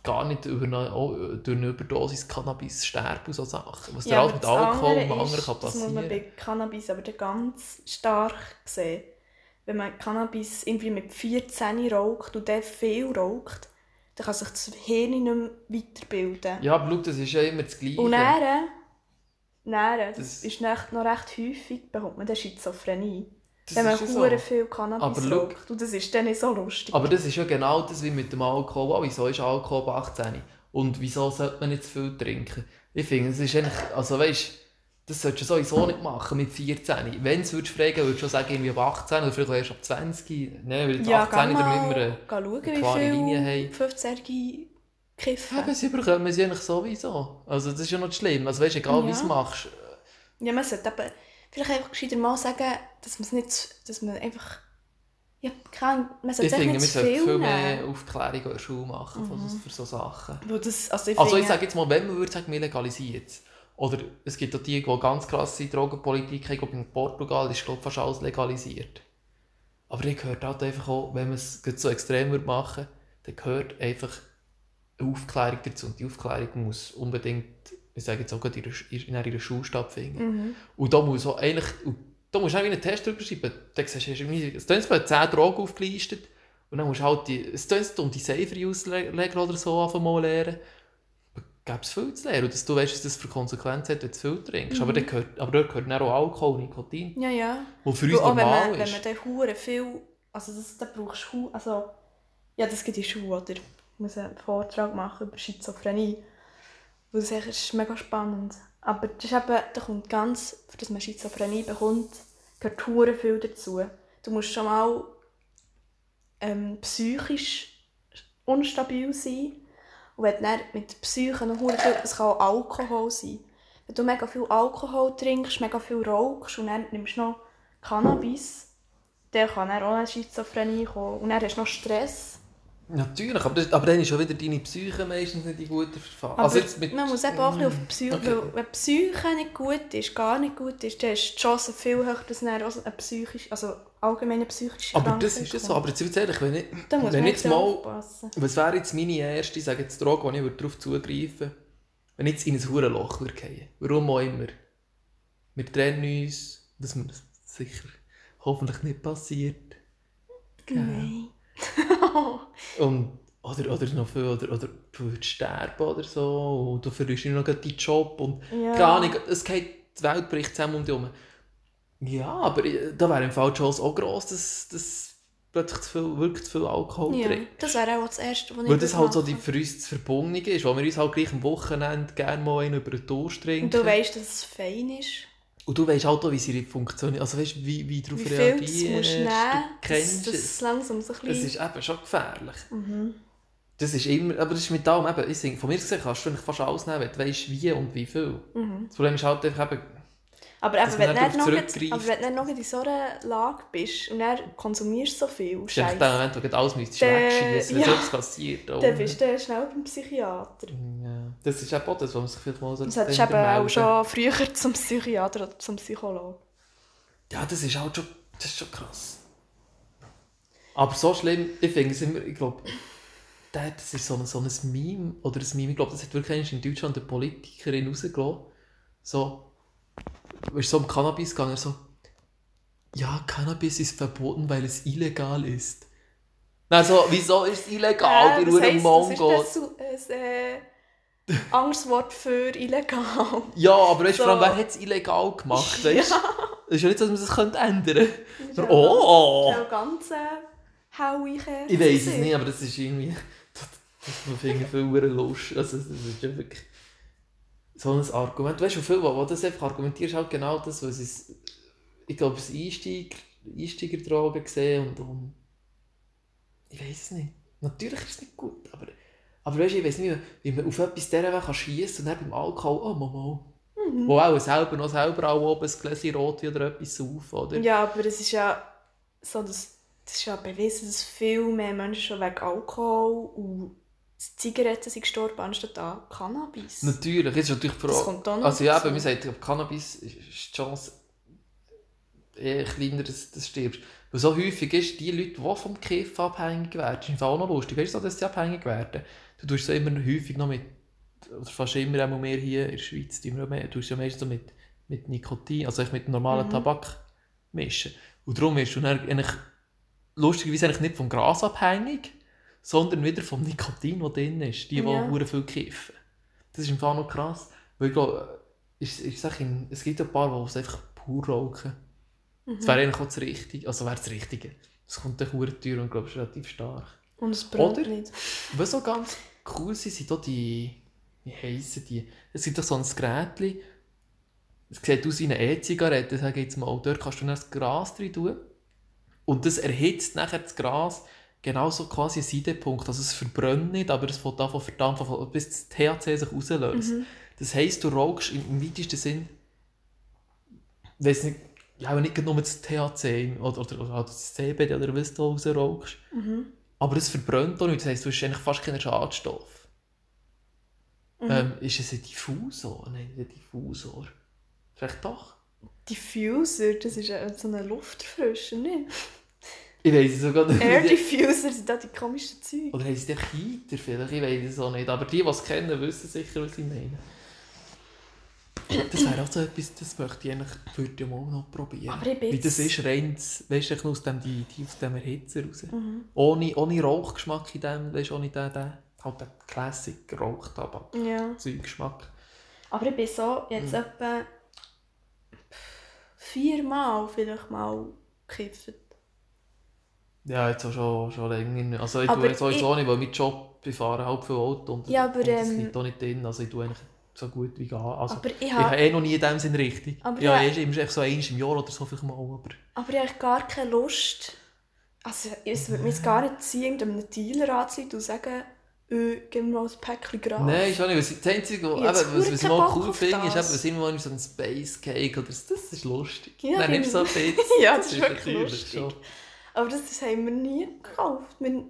gar nicht über eine, oh, durch eine Überdosis Cannabis sterben und so Sachen. Was dir alles aber mit Alkohol und andere anderen kann Das muss man bei passieren. Cannabis aber ganz stark sehen. Wenn man Cannabis irgendwie mit 14 raucht und dann viel raucht, dann kann sich das Hirn nicht mehr weiterbilden. Ja, aber schau, das ist ja immer das Gleiche. Und dann, dann das, Das- ist noch, noch recht häufig, bekommt man dann Schizophrenie. Das wenn man ja so. hure viel Cannabis Aber raucht. Und das ist dann nicht so lustig. Aber das ist ja genau das wie mit dem Alkohol. auch. Wieso ist Alkohol ab 18? Und wieso sollte man nicht zu viel trinken? Ich finde, es ist eigentlich, also weißt das solltest du sowieso nicht machen mit 14. Wenn du es fragen würdest du schon sagen, irgendwie ab 18 oder vielleicht erst ab 20. Nein, weil jetzt Ja, 18 geh damit wir eine schauen, klare Linie haben. 15-Jährige kiffen. Ja, sie bekommen sie eigentlich sowieso. Also das ist ja noch schlimm. Also weißt du, egal wie du es Ja. machst. Ja, man sollte aber vielleicht einfach gescheiter mal sagen, dass man es nicht, dass man einfach, ja, Ahnung, man sollte es nicht wir zu viel viel mehr Aufklärung in der Schule machen von so- für solche Sachen. Das, also ich Also ich sage jetzt mal, wenn man würde sagen, wir legalisieren. Oder es gibt auch die, die ganz krasse Drogenpolitik haben. Ich glaube, in Portugal ist glaube fast alles legalisiert. Aber ich gehört halt einfach auch, wenn man es so extrem würde machen dann gehört einfach eine Aufklärung dazu. Und die Aufklärung muss unbedingt, ich sage jetzt auch gerade in einer Schule stattfinden. Mhm. Und da muss auch eigentlich, und da musst du auch einen Test drüber schreiben. Da siehst du, es sind 10 Drogen aufgelistet. Und dann musst du halt die, es tun um die Safer auslegen oder so anfangen mal lernen. Gäbe es viel zu lernen. Und dass du weißt, was das für Konsequenzen hat, wenn du zu viel trinkst. Aber, Mhm. dann gehört, aber dort gehört dann auch Alkohol, Nikotin, ja, ja. was für uns auch wenn normal man, wenn ist. man dann viel, also das, da brauchst du, also, ja, das in die Schule, oder? Ich muss einen Vortrag machen über Schizophrenie. Weil das ist mega spannend. Aber das ist eben, da kommt ganz, für dass man Schizophrenie bekommt, gehört viel dazu. Du musst schon mal ähm, psychisch unstabil sein. Und wenn du mit Psyche noch viel, es kann auch Alkohol sein. Wenn du mega viel Alkohol trinkst, mega viel rauchst und dann nimmst du noch Cannabis, dann kann dann auch eine Schizophrenie kommen. Und dann hast du noch Stress. Natürlich, aber, das, aber dann ist schon wieder deine Psyche meistens nicht in guter Verfassung. Also man muss eben auch ein bisschen auf die Psyche, Okay. weil wenn die Psyche nicht gut ist, gar nicht gut ist, dann ist die Chance viel höher, dass dann auch so eine psychische, also allgemeine psychische aber das Krankheit ist das so. Aber jetzt jetzt ehrlich, wenn ich, wenn jetzt mal aufpassen. Was wäre jetzt meine erste, sage jetzt Droge, wo ich darauf zugreifen würde, wenn ich jetzt in ein Hurenloch würde fallen? Warum auch immer. Wir trennen uns, dass mir das sicher hoffentlich nicht passiert. Nein. Und, oder, oder noch viel, oder, oder du würdest sterben oder so, und du verlierst nur noch deinen Job und Ja. keine Ahnung, es geht, die Welt bricht zusammen um dich herum. Ja, aber äh, da wäre im Fall die Chance auch gross, dass, dass plötzlich zu viel, wirklich zu viel Alkohol Ja, trinkst. das wäre auch das Erste, was ich Weil das halt so die machen. für uns das Verbundene ist, wo wir uns halt gleich am Wochenende gerne mal einen über den Durst trinken. Und du weißt, dass es fein ist. Und du weißt halt auch, wie sie funktioniert. Also weißt wie, wie darauf Wie du reagierst. musst nehmen du kennst dass es. es langsam so ein Es bisschen... ist eben schon gefährlich. Mhm. Das ist immer, aber das ist mit allem eben, ich sage, von mir gesehen kannst du eigentlich fast alles nehmen, wenn du weißt, wie und wie viel. Mhm. Das Problem ist halt einfach eben, Aber, eben, wenn, du dann noch, aber wenn du noch in so einer Lage bist und dann konsumierst so viel das ist der Moment, wo du alles müsstest Dann- wegschießen, wenn ja. etwas passiert. Dann bist du schnell beim Psychiater. Ja. Das ist auch das, was man sich vielleicht mal so Das hättest du eben auch schon früher zum Psychiater oder zum Psychologen. Ja, das ist halt schon, das ist schon krass. Aber so schlimm, ich finde es immer, ich glaube, das ist so ein, so ein Meme, oder ein Meme, ich glaube, das hat wirklich in Deutschland eine Politikerin rausgelassen. So, ist so um Cannabis gegangen, so, ja, Cannabis ist verboten, weil es illegal ist. Also, wieso ist es illegal, Äh, die Ruhe Mongo? das? Das ist ein äh, Angstwort für illegal. Ja, aber weißt, So. vor allem, wer hat es illegal gemacht, weißt? Es ist ja nicht so, dass man es das ändern könnte. Das ist Oh! Ja, ganz äh, hauige Ich weiß es nicht, aber das ist irgendwie. Das, das finde ich viel. Also, das ist ja wirklich so ein Argument. Weißt du, viel, wo, wo das einfach argumentierst, halt genau das, was es. Ich glaube, es Einsteiger, Einsteigerdrogen gesehen und, und. Ich weiß es nicht. Natürlich ist es nicht gut, aber. Aber weißt du, ich weiß nicht, wie man auf etwas dieser kann und dann beim Alkohol, oh Mama. Mhm. Wo auch selber noch selber auch oben ein Gläschen Rotwein oder etwas saufen, oder? Ja, aber es ist ja so, dass, das ist ja bewiesen, dass viel mehr Menschen schon wegen Alkohol und Zigaretten sind gestorben, anstatt an Cannabis. Natürlich, es ist natürlich vor Das kommt auch noch Also ja, dazu. aber man sagt, Cannabis ist die Chance eher kleiner, dass du stirbst. Weil so häufig ist, die Leute, die vom Kiff abhängig werden, ist im Fall auch noch lustig, weißt du, dass sie abhängig werden? Du tust so immer häufig noch mit, oder fast immer auch mehr hier in der Schweiz, du tust ja meistens so mit, mit Nikotin, also echt mit normalem Mhm. Tabak mischen. Und darum ist du dann eigentlich, lustigerweise eigentlich nicht vom Gras abhängig, sondern wieder vom Nikotin, das drin ist, die, die Ja. viel kiffen. Das ist im Fall noch krass. Weil ich glaube, ich, ich sag es gibt ein paar, die es einfach pur rauchen. Mhm. Das wäre eigentlich auch das Richtige. Also wäre das Richtige. Das kommt dann hure teuer und glaube ich relativ stark. Und es brennt Oder? nicht. Was so ganz cool sind, sind hier die, wie heissen die? Es gibt doch so ein Gerät, es sieht aus wie eine E-Zigarette, sage ich jetzt mal. Dort kannst du dann das Gras rein tun. Und das erhitzt nachher das Gras genauso quasi einen Seidepunkt. Also es verbrennt nicht, aber es fängt davon verdampfen, bis das THC sich rauslöst. Mhm. Das heisst, du rauchst im, weitesten Sinn, weiß nicht, ja, nicht nur das THC oder, oder, oder das CBD oder was du rausrauchst. Mhm. Aber es verbrennt auch nicht. Das heisst, du hast eigentlich fast keinen Schadstoff. Mhm. Ähm, ist es ein Diffusor? Nein, ein Diffusor. Vielleicht doch. Diffuser, das ist so ein Lufterfrischer, nicht? Ich weiß es sogar nicht. Air Diffuser sind da die komischen Zeug. Oder heisst der Heater vielleicht? Ich weiß es auch nicht. Aber die, die es kennen, wissen sicher, was ich meine. Das wäre auch so etwas, das möchte ich eigentlich, würde ich mal noch probieren. Aber ich Wie das ist, rein, weißt du, aus dem, die, die aus dem Erhitzer raus. Mhm. Ohne, ohne Rauchgeschmack in dem, weißt du, ohne den, den, halt den Classic Rauchtabak. Ja. Zeuggeschmack. Aber ich bin so jetzt Mhm. etwa viermal vielleicht mal gekifft. Ja, jetzt auch schon, schon länger nicht. Also ich Aber tue jetzt sowieso ich- nicht, weil mein Job, ich fahre halb viel Auto und, Ja, aber, und das ähm, liegt auch nicht drin. Also ich tue eigentlich so gut wie gar. Also, Aber ich ich habe eh noch nie in dem Sinn richtig. Aber ja, erst immer echt so eins im Jahr oder so vielleicht mal. Aber aber ich habe gar keine Lust. Also es würde mich jetzt gar nicht ziehen, irgendeinem Dealer anzuleiten und sagen, äh, gib mir mal ein Päckchen Gras. Nein, ist auch nicht. Was, das Einzige, Ich was, verdammt was ich mal cool finde, ist, das. was immer mal so ein Space Cake oder so, das ist lustig. Ja, Dann nimmst du so ein bisschen. Ja, das ist wirklich lustig. schon. Aber das, das haben wir nie gekauft. Wir,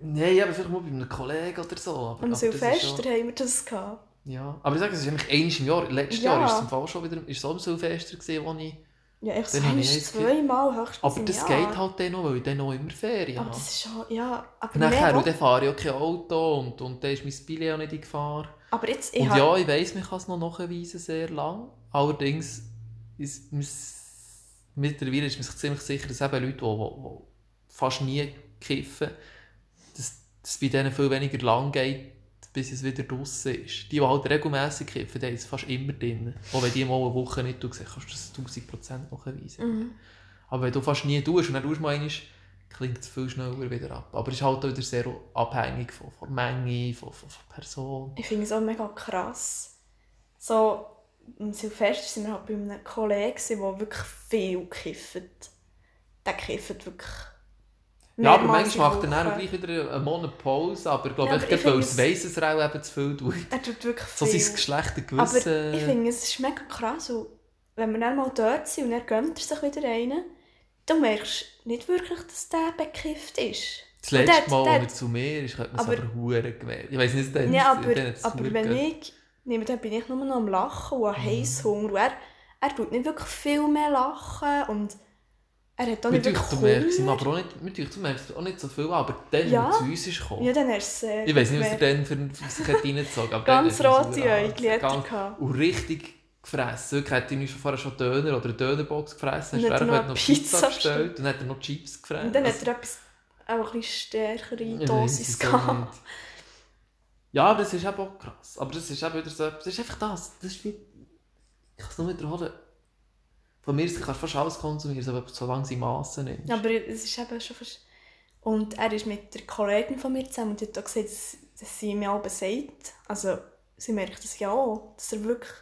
Nein, aber vielleicht mal bei einem Kollegen oder so. Aber, am aber Silvester schon- haben wir das gehabt. Ja, aber ich sage, es ist eigentlich eins im Jahr. Letztes Ja. Jahr war es im Fall schon wieder ist es auch am Silvester, gewesen, wo ich... Ja, so ich eins, eins zweimal höchstens Aber das Jahr. geht halt dann noch, weil ich dann noch immer Ferien Aber habe. das ist schon, ja, aber nachher, und dann fahre ich auch kein Auto und, und dann ist mein Billett auch nicht in Gefahr. Aber jetzt, ich Und ja, ich weiss, man kann es noch nachweisen, sehr lang. Allerdings ist mittlerweile ist man sich ziemlich sicher, dass eben Leute, die, die, fast nie kiffen, dass es bei denen viel weniger lang geht, bis es wieder draußen ist. Die, die halt regelmässig kiffen, die haben es fast immer drin. Auch wenn die mal eine Woche nicht tun, kannst du das 1000% nachweisen. Mhm. Aber wenn du fast nie tust und dann tust du mal einmal, klingt es viel schneller wieder ab. Aber es ist halt auch wieder sehr abhängig von, von der Menge, von, von, von Person. Ich finde es auch mega krass. So, am Silvester waren wir halt bei einem Kollegen, der wirklich viel kifft. Der kifft wirklich Ja, aber manchmal macht er dann auch gleich wieder einen Monat Pause. Aber glaube, Ja, ich aber ich glaube, weil es weiss, dass er auch eben zu viel tut. Er tut wirklich So viel. sein geschlechter Aber Gewissen. ich finde, es ist mega krass. Und wenn wir dann mal dort sind und er gönnt er sich wieder rein, dann merkst du nicht wirklich, dass der bekifft ist. das letzte der- Mal, als er zu mir ist, hat man es Aber- aber gemerkt. Ich weiss nicht, dann, Ja, aber, aber wenn ich nehme, dann bin ich nur noch am Lachen und an Heisshunger. Und er, er tut nicht wirklich viel mehr lachen und er hat auch nicht wirklich du merkst ihm Hunger. aber auch nicht, mir denkt, du merkst auch nicht so viel, aber dann, Ja. er zu uns ist gekommen, Ja, dann es sehr ich weiss nicht, was er dann für, sich hat reingezogen hat. Ganz dann hat er rote Äugel hat er. Und richtig gefressen. Wirklich hat er schon vorher schon Döner oder eine Dönerbox gefressen. Und Dann hat er hat noch er noch Pizza bestellt und dann hat er noch Chips gefressen. Und dann hat Also- er etwas, auch ein bisschen stärkere Dosis gehabt. Ja, aber das ist eben auch krass. Aber das ist eben wieder so etwas. Das ist einfach das. das ist wie, ich kann es nur wiederholen. Von mir kannst du fast alles konsumieren, aber solange sie Massen nimmst. Aber es ist eben schon fast... Und er ist mit der Kollegin von mir zusammen und hat auch gesagt, dass, dass sie mir aber sagt, also sie merkt das ja auch, dass er wirklich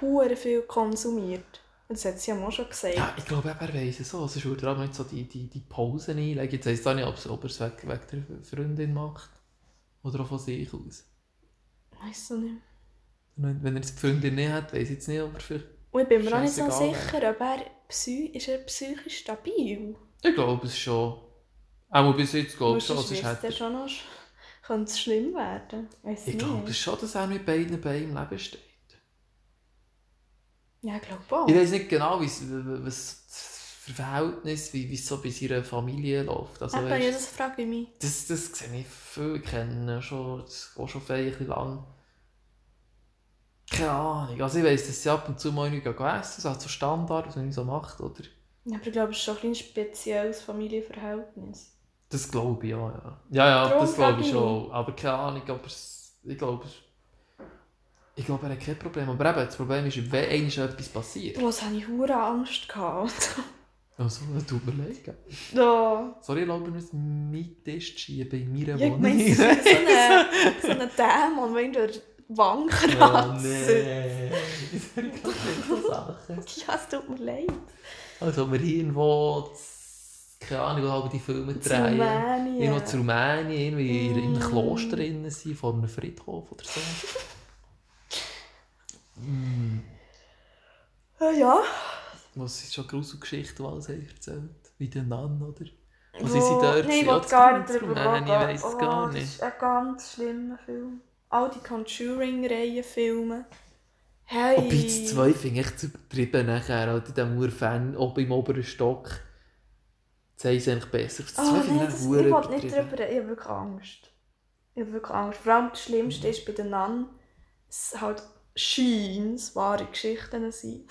hure viel konsumiert. Und das hat sie ja auch schon gesagt. Ja, ich glaube, er weiss es so. Würde er auch nicht so die, die, die Pausen einlegen. Jetzt heisst es nicht, ob, ob er es wegen, wegen der Freundin macht. Oder auch von sich aus. Weiss du nicht. Wenn er die Freundin nicht hat, weiss ich jetzt nicht, ob er vielleicht... Und ich bin mir auch nicht so sicher, ob er, psy ist er psychisch stabil Ich glaube es schon. Auch bis jetzt glaube ich schon. sonst er, schon noch könnte es schlimm werden. Weiss ich glaube es schon, dass er mit beiden Beinen im Leben steht. Ja, ich glaube auch. Ich weiß nicht genau, was Verhältnis, wie, wie es so bei seiner Familie läuft. Also, Eben, weißt, ja, das frage ich mich. das, das sehe ich viel, ich kenne schon, das geht schon ein bisschen lang. Keine Ahnung, also ich weiss, dass sie ab und zu mal nicht essen, das ist halt so Standard, was man so macht, oder? Ja, aber ich glaube, es ist schon ein spezielles Familienverhältnis. Das glaube ich, ja, ja. Ja, ja, Darum das glaube ich schon. Aber keine Ahnung, aber es, ich glaube, ich glaube, er hat kein Problem. Aber eben, das Problem ist, wenn etwas passiert. Bloß hatte ich hure Angst. Gehabt. Also, das tut mir leid. gell? Sorry, erlaube mir Tisch zu schieben in meiner Ja, ich Wohnung. meine, es ist so ein so Dämon, der durch die Wange Oh kratzt. nein. Ich sage doch nicht so Sachen. Ja, es tut mir leid. Also, wir hier irgendwo, z- keine Ahnung, wo halb die Filme Zu drehen. Rumänien. Irgendwo zu Rumänien, irgendwie in einem Mm. Kloster drin sind, vor einem Friedhof oder so. mm. Äh, ja. Was ist schon Gruselgeschichten, die alles erzählt? Wie der Nann, oder? Was Wo- sind sie dort? Nein, ich will das gar nicht darüber reden. Ich weiss es oh, gar Das nicht. ist ein ganz schlimmer Film. All die Conjuring-Reihen-Filme. Hey. Wobei das 2 finde ich zu übertrieben nachher, halt in diesem Ur-Fan, oben im oberen Stock. Das haben sie eigentlich besser. Das 2 Oh, nein, ich das, ich will nicht darüber reden. Ich habe wirklich Angst. Ich habe wirklich Angst. Vor allem das Schlimmste ist bei den Nun, es halt scheint wahre Geschichten sind.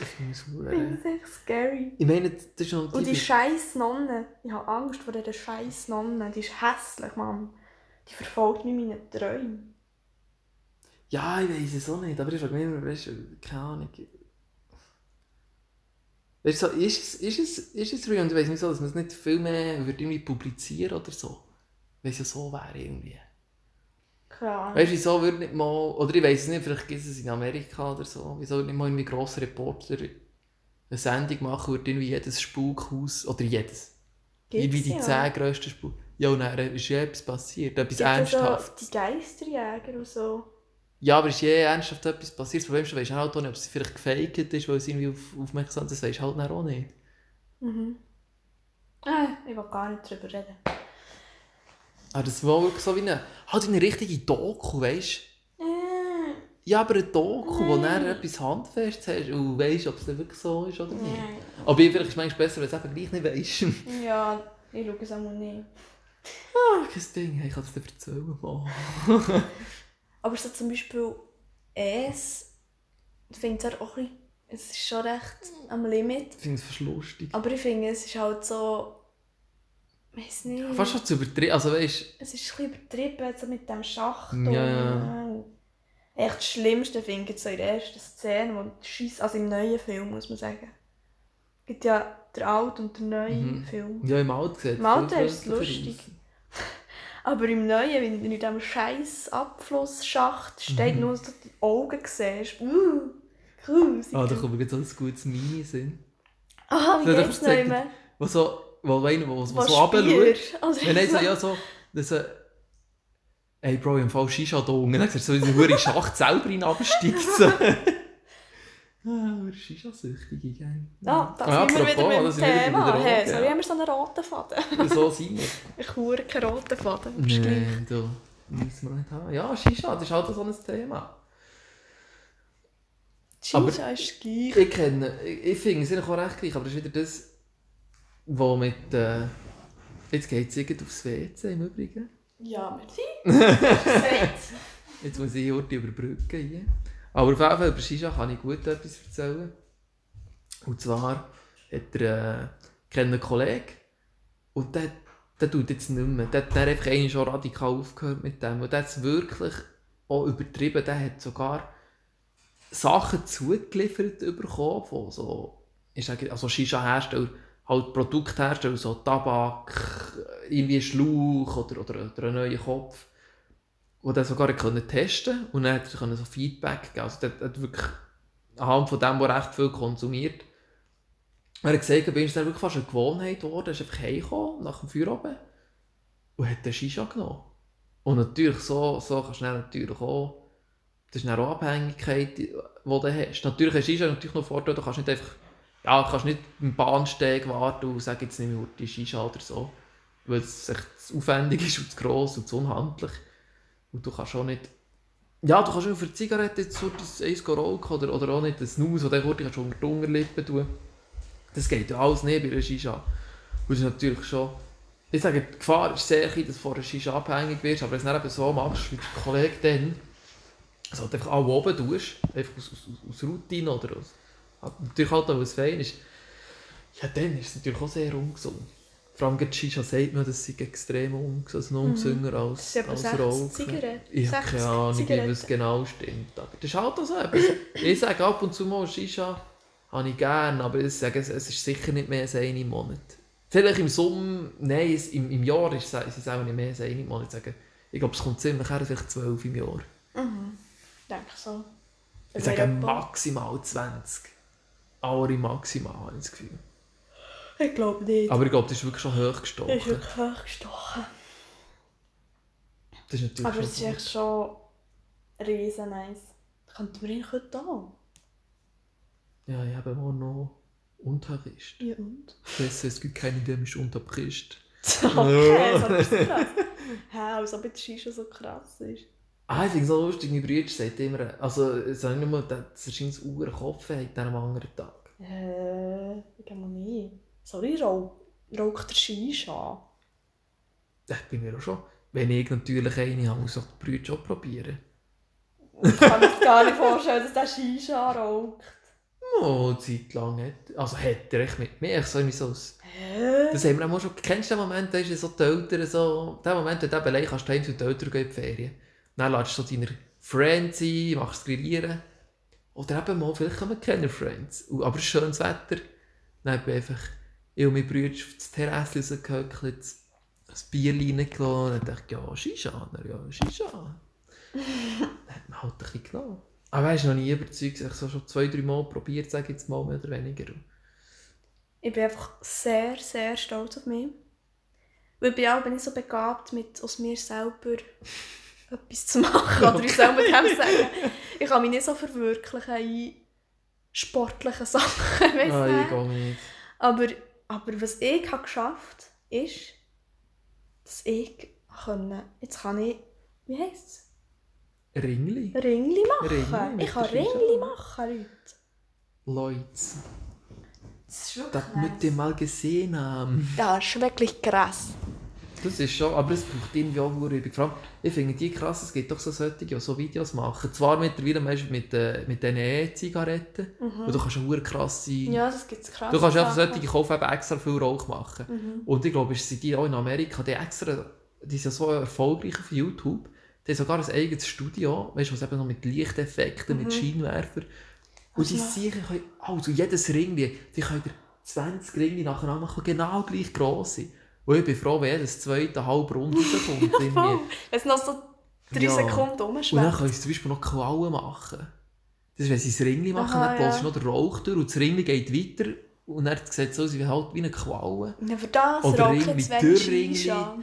Ich finde es Ich finde scary. Ich meine, das ist noch Und die scheiß Nonne. Ich habe Angst vor dieser scheiß Nonne. Die ist hässlich, Mann. Die verfolgt mich in meinen Träumen. Ja, ich weiß es auch nicht, aber ich frage mich immer, weißt du, keine Ahnung. Weißt du, so, ist, es, ist, es, ist es real? Und ich weiß nicht so, dass man es nicht viel mehr würde irgendwie publizieren oder so. Weil es ja so wäre irgendwie. Keine Ahnung. Weißt du, wieso würde nicht mal, oder ich weiß es nicht, vielleicht gibt es in Amerika oder so, wieso würde nicht mal irgendwie grosser Reporter eine Sendung machen, würde irgendwie jedes Spukhaus, oder jedes, Gibt's wie die ja. zehn grössten Spuk. Ja, und dann ist ja etwas passiert, etwas Gibt ja so Ernsthaftes. die Geisterjäger und so. Ja, aber ist je ernsthaft etwas passiert? Das Problem ist, du weißt halt auch nicht, ob es vielleicht gefaked ist, weil es irgendwie auf, aufmerksam ist. Das weisst du halt auch nicht. Mhm. Ah, ich will gar nicht drüber reden. Aber das war wirklich so wie eine, halt eine richtige Doku, weißt du? Äh, Ja, aber eine Doku, wo du etwas handfest hast und weißt, ob es wirklich so ist oder nicht. nein. Aber vielleicht ist es manchmal besser, wenn du es eben gleich nicht weißt. Ja, ich schaue es auch nicht. Ah, kein Ding, ich kann es dir erzählen. Aber so zum Beispiel es, ich finde es halt auch ein bisschen, es ist schon recht am Limit. Ich finde es fast lustig. Aber ich finde, es ist halt so, weiß nicht, Fast schon zu übertrieben. Also weißt es ist ein bisschen übertrieben, so mit dem Schacht. Ja, ja. Echt das Schlimmste finde ich so in der ersten Szene, wo die Scheiss, also im neuen Film muss man sagen. Es gibt ja den alten und den neuen Mhm. Film. ja, im Alten sieht Im Alten ist es lustig. Aber im Neuen, wenn du in diesem scheiß Abflussschacht steht, Mhm. nur so die Augen siehst. Uh, grusig. Ah, da kommt jetzt so ein gutes Mini Sinn. Ah, wie geht's noch immer? So, wo einer, wo, wo Was so runterschaut. Spier? Oder Nein, nein, so, ja, so, das, äh, ey Bro, im Fall Shisha da unten. Dann siehst du so in den verdammten Schacht selber hinabsteigt. So. ah, wir Shisha-Süchtige, gell? Ah, da Ah, sind wir wieder wir wieder Thema. bei der Hey, sorry, ja. haben wir so einen roten Faden? So sind wir. Ich hure keinen roten Faden. aber. Nein, du, müssen wir nicht haben. Ja, Shisha, das ist halt so ein Thema. aber- Shisha ist gleich. Ich kenne, ich, ich finde es eigentlich auch recht gleich, aber das ist wieder das, wo mit, äh, jetzt geht es irgendwie aufs WC im Übrigen. Ja, merci. Jetzt muss ich heute überbrücken hier. Aber auf jeden Fall über Shisha kann ich gut etwas erzählen. Und zwar hat er äh, einen Kollegen und der, der tut jetzt nicht mehr. Der hat dann einfach einmal schon radikal aufgehört mit dem. Und der hat es wirklich auch übertrieben. Der hat sogar Sachen zugeliefert bekommen von so, ich sage, also Shisha-Hersteller, halt Produkthersteller, so Tabak, irgendwie Schlauch oder, oder, oder einen neuen Kopf wo der sogar können testen und dann hat er so Feedback geben. Also der hat wirklich anhand von dem, der recht viel konsumiert, er hat gesagt, bei ihm ist wirklich fast eine Gewohnheit geworden. Er ist einfach heimgekommen nach dem Feierabend und hat den Shisha genommen. Und natürlich, so, so kannst du natürlich auch, das ist auch Abhängigkeit, die du hast. Natürlich hast Shisha natürlich noch Vorteil, du kannst nicht einfach, ja, du kannst nicht im Bahnsteig warten und sagen, jetzt nehme ich Shisha oder so. Weil es echt zu aufwendig ist und zu gross und zu unhandlich. Und du kannst auch nicht. Ja, du kannst auch für die Zigarette so das eins rauchen oder, oder auch nicht das Nuss, oder kurz kannst du unter die Unterlippe tun. Das geht ja alles nicht bei einer Shisha. Das ist natürlich schon. Ich sage, die Gefahr ist sehr klein, dass du von einer Shisha abhängig wirst, aber wenn du es dann so machst, wie der Kollege dann, also einfach alle oben tust, einfach aus, aus, aus Routine oder aus. Aber Natürlich halt auch, was fein ist. Ja, dann ist es natürlich auch sehr ungesund. Vor allem die Shisha sagt man, das sei extrem ungesund, also noch ungesünder Das als, als 60 Rauchen. Zigaretten. Ich habe 60 keine Ahnung, wie es genau stimmt. Aber das ist halt auch so. etwas. Ich sage ab und zu mal Shisha habe ich gerne, aber ich sage, es, ist sicher nicht mehr als einen im Monat. Vielleicht im Sommer, nein, im, im Jahr ist es, ist auch nicht mehr als einen im Monat. Ich, sage, ich glaube, es kommt ziemlich her, vielleicht 12 im Jahr. Mhm. Denke ich so. Ich sage mir maximal 20. Alle maximal, habe ich das Gefühl. Ich glaube nicht. Aber ich glaube, das ist wirklich schon hochgestochen. Das ist wirklich hochgestochen. Das ist natürlich Aber schon es ist echt schon riesen nice. Könnten wir ihn heute auch? Ja, ich habe auch noch Unterricht. Ja und? Besser, es gibt keinen, der mich unterbricht. Okay, das ist so krass. Hä, als ob jetzt Shisha so krass ist. Ah, ich finde es so lustig, mein Bruder sagt immer, also es ist nicht nur, dass er scheint einen Kopf hat an einem anderen Tag. Äh, ich kann mal nicht. Sorry, rauch, raucht der Shisha? Das bin ich auch schon. Wenn ich natürlich eine habe, muss ich die Brüder schon probieren. Ich kann mir gar nicht vorstellen, dass der Shisha raucht. Oh, eine Zeit lang hat Also hat er echt mit mir so so... Hä? Das haben wir auch schon... Kennst du den Moment, da ist so die Eltern so... Der Moment, wenn du eben allein kannst, du zu den Eltern gehen in die Ferien. Dann lädst du so deine Friends ein, machst Grillieren. Oder eben mal, vielleicht kommen keine Friends. Aber es ist schönes Wetter. Dann bin ich einfach... Ich und mein Bruder auf das Terrasse rausgehöckelt, ein Bier reingelassen und dachte ich, ja, Shisha, ja, Shisha. dann hat man halt ein bisschen genommen. Aber weißt du, noch nie überzeugt, ich habe so schon zwei, drei Mal probiert, sage ich jetzt mal, mehr oder weniger. Ich bin einfach sehr, sehr stolz auf mich. Weil ich bin auch bin ich so begabt, mit aus mir selber etwas zu machen. Oder soll man dem sagen? Ich kann mich nicht so verwirklichen in sportlichen Sachen. weiss Ah, nicht. ich gehe nicht. aber, aber was ich habe geschafft ist, dass ich können, jetzt kann ich, wie heisst es? Ringli? Ringli machen. Ringli mit ich kann. Ringli machen, Leute. Leute, Das ist wirklich das müsst ihr mal gesehen haben. Ja, das ist wirklich krass. Das ist schon, aber es braucht irgendwie auch eine Übung. Vor allem, ich finde die krass, es gibt doch so solche, die so Videos machen. Zwar mittlerweile meistens mit, äh, mit diesen E-Zigaretten, wo du kannst eine krasse... Mhm. Ja, das gibt es krass. Du kannst einfach solche kaufen, eben extra viel Rauch machen. Mhm. Und ich glaube, es sind die auch in Amerika, die extra, die sind so erfolgreich auf YouTube, die haben sogar ein eigenes Studio, weißt du, was eben noch mit Lichteffekten, mit Scheinwerfer. Und die Mhm. Also- sicher können, also jedes Ringli, die können dir 20 Ringli nacheinander machen, die genau gleich gross sind. Und ich bin froh, wenn jedes zweite halb rund rauskommt. Irgendwie. Wenn es noch so drei Ja. Sekunden Und dann rumschwimmt. können sie zum Beispiel noch Quallen machen. Das ist, wenn sie das Ringli machen, Aha, dann ja. noch der Rauch durch und das Ringli geht weiter. Und dann sieht es aus wie, halt wie eine Qualle. Ja, für das Oder Ringli, durch Ringli. Ja.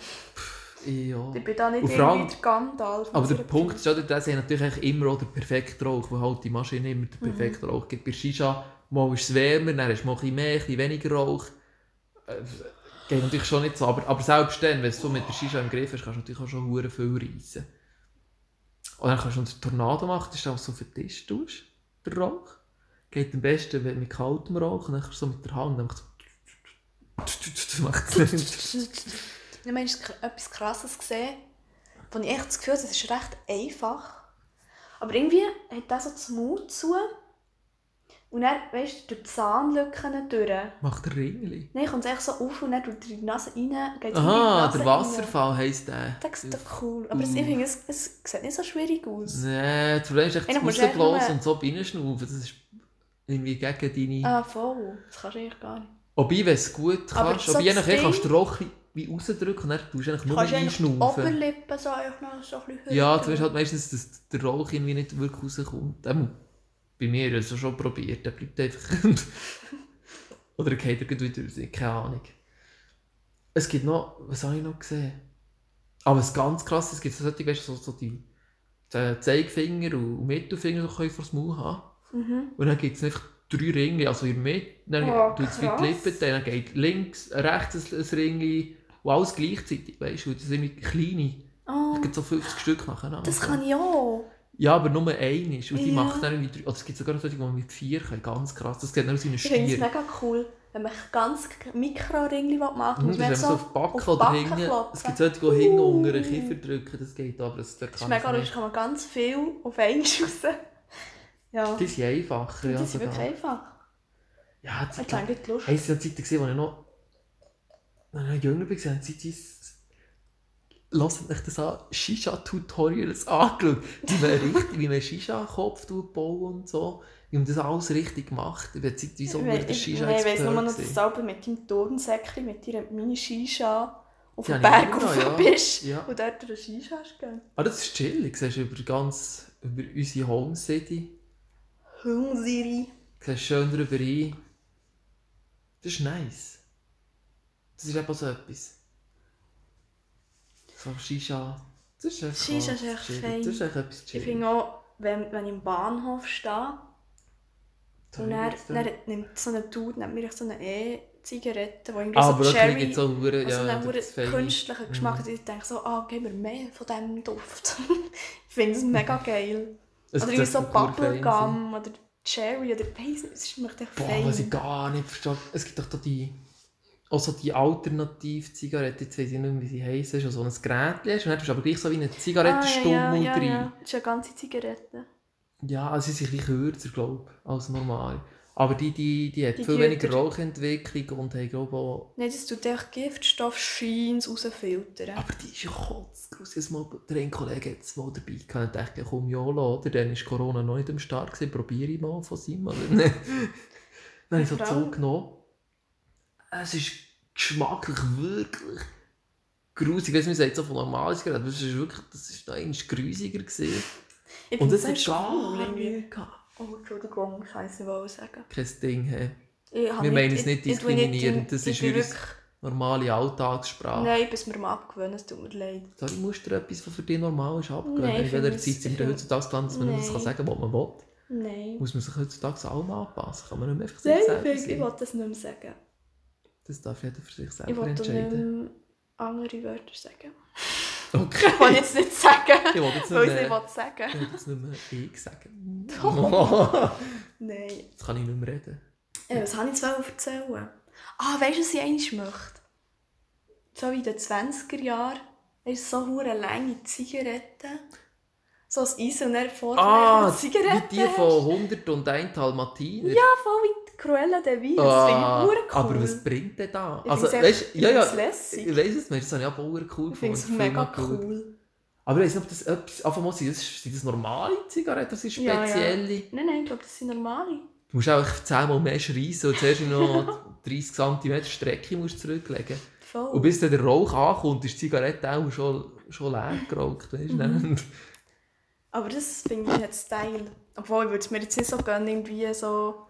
Ich bin da nicht allem- der Gandalf. Aber der Punkt ist, oder, dass sie natürlich immer auch den perfekten Rauch, wo halt die Maschine immer den perfekten Rauch gibt. Bei Shisha, mal ist es wärmer, dann hast du mal ein bisschen mehr, ein bisschen weniger Rauch. Geht natürlich schon nicht so, aber, aber selbst dann, wenn du so mit der Shisha im Griff hast, kannst du natürlich auch schon hure viel reissen. Und dann kannst du einen Tornado machen, das ist auch so vertischt tust, der Rauch. Geht am besten mit kaltem Rauch und dann du so mit der Hand einfach so macht Ich habe etwas Krasses gesehen, wo ich echt das Gefühl habe, es ist recht einfach. Aber irgendwie hat das so das Mut zu. Und dann, weißt du, durch die Zahnlücken durch. Macht der Ringli. Nein, kommt es echt so auf und dann in die Nase rein. Geht die Aha, der Wasserfall heisst der. Rein. Das ist doch cool. Aber es, ich finde, es, es sieht nicht so schwierig aus. Nee, das Problem ist echt du rausblasen und so reinschnaufen. Das ist irgendwie gegen deine... Ah, voll. Das kannst du eigentlich gar nicht. Wobei, wenn du es gut kannst, so je kannst du bisschen wie rausdrücken und dann tust du eigentlich nur Kannst du einschnaufen. Oberlippe so, einfach noch so ein bisschen Ja, hüten? du weißt halt meistens, dass der Rauch irgendwie nicht wirklich rauskommt. Bei mir habe ich es schon probiert, der bleibt einfach... Oder er geht er wieder raus, keine Ahnung. Es gibt noch... Was habe ich noch gesehen? Aber es ganz krass, es gibt so solche, weißt so, so die die Zeigefinger und Mittelfinger die können vor das Maul haben. Mhm. Und dann gibt es einfach drei Ringe, also in der Mitte, dann Oh, tut es wie die Lippen, dann geht links, rechts ein, ein Ring und alles gleichzeitig, weißt du, das sind kleine. Oh, Es gibt so 50 Stück nacheinander. das kann ich auch. Ja, aber nur eine ist. Und die Ja. macht dann irgendwie drei, oder es gibt sogar solche, die man mit vier können, ganz krass. Das sieht dann aus wie ein Ich finde es Stier. mega cool, wenn man ganz Mikro-Ringli machen Mhm, das ist einfach so auf die Backe oder hinten. Es gibt solche, die hinten unter den Kiefer drücken, das geht aber, das, das Das ist mega lustig, kann man ganz viel auf einmal raus. Ja, Die sind einfacher, ja. das ist wirklich einfach. Ja, die denke, die Lust. Hey, es waren Zeiten, gewesen, wo ich noch, als ich noch jünger war, haben sie lasst euch das an, Shisha-Tutorials angeschaut, wie man, richtig, wie man Shisha-Kopf bauen und so. Wie man das alles richtig macht. Ich zeitweise auch wieder der shisha ich weiss nur noch, dass du mit deinem Turnsäckchen, mit deiner Mini-Shisha auf den Berg rauf ja. bist ja. und dort eine Shisha hast gegeben. Ah, das ist chillig. Du siehst über, ganz, über unsere Home City. Home City. Du siehst schön darüber ein. Das ist nice. Das ist eben so etwas. So Shisha. Das ist echt Shisha ist echt fein. Das ist echt etwas. Ich finde auch, wenn, wenn ich im Bahnhof stehe, und er, er nimmt so einen Dude, nimmt mir so eine E-Zigarette, die irgendwie ah, so Cherry... Gibt so Hure, also ja, einen künstlichen Geschmack. Mhm. Und ich denke so, ah, gib mir mehr von diesem Duft. ich finde es mega geil. Es oder so Bubblegum oder Cherry oder nicht, es schmeckt echt Boah, fein. was ich gar nicht verstehe. Es gibt doch da die... Also die Alternativ-Zigarette, jetzt weiss ich nicht mehr, wie sie heissen, so ein Gerät hast und dann hast du aber gleich so wie eine Zigarettenstummel ah, ja, ja, drin. Ja, das ist eine ganze Zigarette. Ja, also sie sind ein bisschen kürzer, glaube ich, als normal. Aber die, die, die hat die viel weniger Rauchentwicklung und haben, glaube ich, auch... Nein, das tut echt Giftstoff Scheins rausfiltern. Aber die ist ja kotzgroß. Ich mal, der Kollege hat es mal dabei gehabt und dachte, komm, ja, oder? Dann war Corona noch nicht am Start, gewesen, probiere ich mal von seinem. Dann habe ich so zugenommen. Es ist geschmacklich wirklich grusig. Ich weiß nicht, man sagt so von normales Gerät, aber es ist wirklich, das ist noch einmal grusiger gewesen. Ich und das hat gar cool, Oh, Entschuldigung, scheiße, wollte sagen. Kein Ding, hey. Wir meinen es nicht diskriminierend, das ist für uns normale Alltagssprache. Nein, bis wir mal abgewöhnen, es tut mir leid. Sorry, musst du etwas, was für dich normal ist, abgewöhnen? Nein, in welcher Zeit sind wir heutzutage gelandet, dass man Nein. das kann sagen kann, was man will? Nein. Muss man sich heutzutage allem anpassen? Kann man nicht mehr einfach Nein, selber ich, ich will das nicht mehr sagen. Das darf jeder für sich selber entscheiden. Ich andere Wörter sagen. Okay. Ich will jetzt nicht sagen, ich will jetzt nicht weil ich es nicht sagen Ich will jetzt nicht mehr ich sagen. Nein. Jetzt kann ich nicht mehr reden. Äh, was habe ich jetzt erzählen? Ah, weißt du, was ich eigentlich möchte? So wie in den 20er Jahren. Du, so eine lange Zigaretten. So ein Eis und dann vorne ah, Zigaretten. Wie die von 100 und 1 Dalmatiner. Ja, voll wie Cruella de Vil, das ah, finde ich cool. Aber was bringt denn da? Ich also, weißt, ja, ja, lässig. Ich weiß es das ich auch cool gefunden. Ich finde es mega cool. Aber ich weiß nicht, ob das etwas, einfach mal, sind das, sind das normale Zigaretten, das sind spezielle? Ja, ja. Nein, nein, ich glaube, das sind normale. Du musst auch zehnmal mehr schreien und zuerst noch 30 cm Strecke musst zurücklegen. Voll. Und bis dann der Rauch ankommt, ist die Zigarette auch schon, schon leer geraucht. Weißt, mhm. Aber das finde ich jetzt Style. Obwohl, ich würde es mir jetzt nicht so gönnen, irgendwie so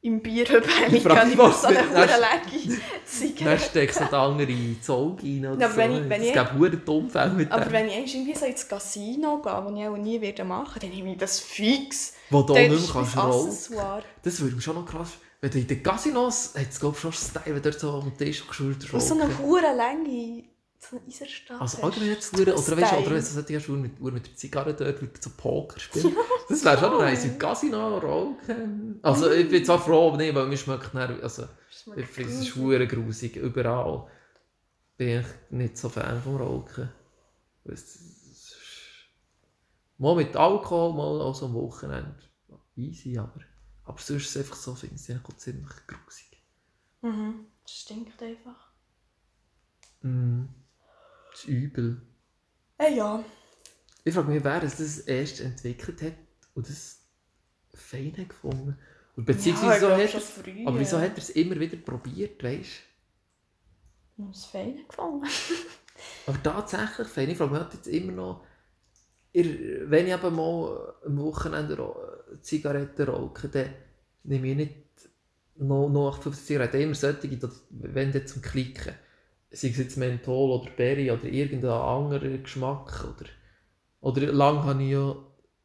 im Bierhöbchen ich kann immer so eine hure Legge Zigarette. Dann steckst du da andere Zog rein oder ja, so. Wenn ich, wenn es gibt hure Dummfälle mit Aber dem. wenn ich irgendwie so ins Casino gehe, was ich auch nie werde machen, dann nehme ich das fix. Wo du nicht mehr kannst rauchen. Das würde mich schon noch krass... Wenn du in den Casinos, hat es glaube ich schon Style, wenn du dort so am Tisch geschult rauchen. so eine hure Länge so eine Eisenstange Also allgemein jetzt oder weißt du, oder wenn du solche hast, mit, mit der Zigarre dort, mit so Poker spielen. das wäre schon nice. Im Casino rauchen. Also ich bin zwar froh, aber nicht, weil mir schmeckt nicht, also ich finde es ist schwer grusig, überall. Bin ich nicht so Fan vom Rauchen. Mal mit Alkohol, mal auch so am Wochenende. Easy, aber, aber sonst ist es einfach so, finde ich es ziemlich grusig. Mhm, das stinkt einfach. Mhm. Das ist übel. Äh, ja. Ich frage mich, wer das erst entwickelt hat und das fein hat gefunden. Und beziehungsweise ja, so hat früh, aber wieso hat er es immer wieder probiert, weißt du? Und es fein gefunden. aber tatsächlich fein. Ich frage mich jetzt immer noch, wenn ich eben mal am Wochenende Zigaretten rauche, dann nehme ich nicht noch, noch 50 Zigaretten, immer solche, wenn dann zum Klicken sei es jetzt Menthol oder Berry oder irgendein anderer Geschmack. Oder, oder lange habe ich ja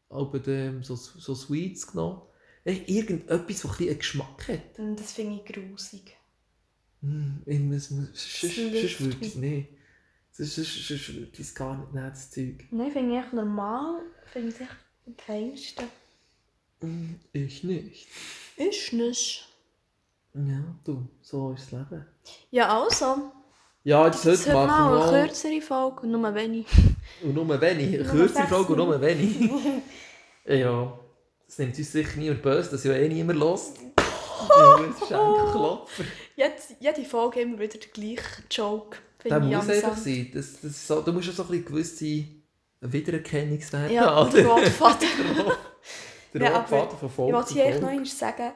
auch so, so Sweets genommen. Irgendetwas, das ein einen Geschmack hat. Mm, das finde ich grusig. Mm, sonst würde ich es nicht. Sonst würde ich es gar nicht nehmen, das Zeug. Nein, finde ich echt normal. Finde ich echt am feinsten. Mm, ich nicht. Ich nicht. Ja, du, so ist das Leben. Ja, also. Ja, das sollte machen wir eine kürzere Folge und nur wenig. Und nur wenig? Eine kürzere Folge und nur wenig? ja, das nimmt uns sicher niemand böse, dass ja eh niemand hört. Das ist ein Klopfer. Jede, Folge immer wieder der gleiche Joke. Der ich muss einfach sein. Das, das so, du musst auch so ein gewisse Wiedererkennungswerte Ja, haben. der rote Faden. Der Faden von Ich Folge wollte zu hier noch einmal sagen,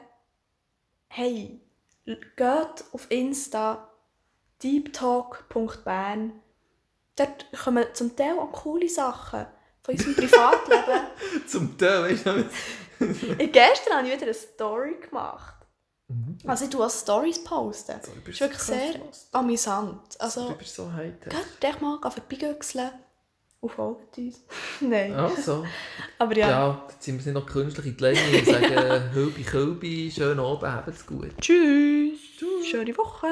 hey, geht auf Insta deeptalk.bern. Dort kommen zum Teil auch coole Sachen von unserem Privatleben. Zum Teil, weißt du? Ich- Gestern habe ich wieder eine Story gemacht. Mhm. Also ich auch Stories posten. So, du Das ist wirklich sehr krass. amüsant. Du Also, bist so heiter. geht echt mal vorbeigüchseln und folgt uns. Nein. Also, Aber ja, ja. jetzt sind wir nicht noch künstlich in die Länge und sagen, Hülbi, Hülbi, schönen Abend, habt's gut. Tschüss. Schöne Woche.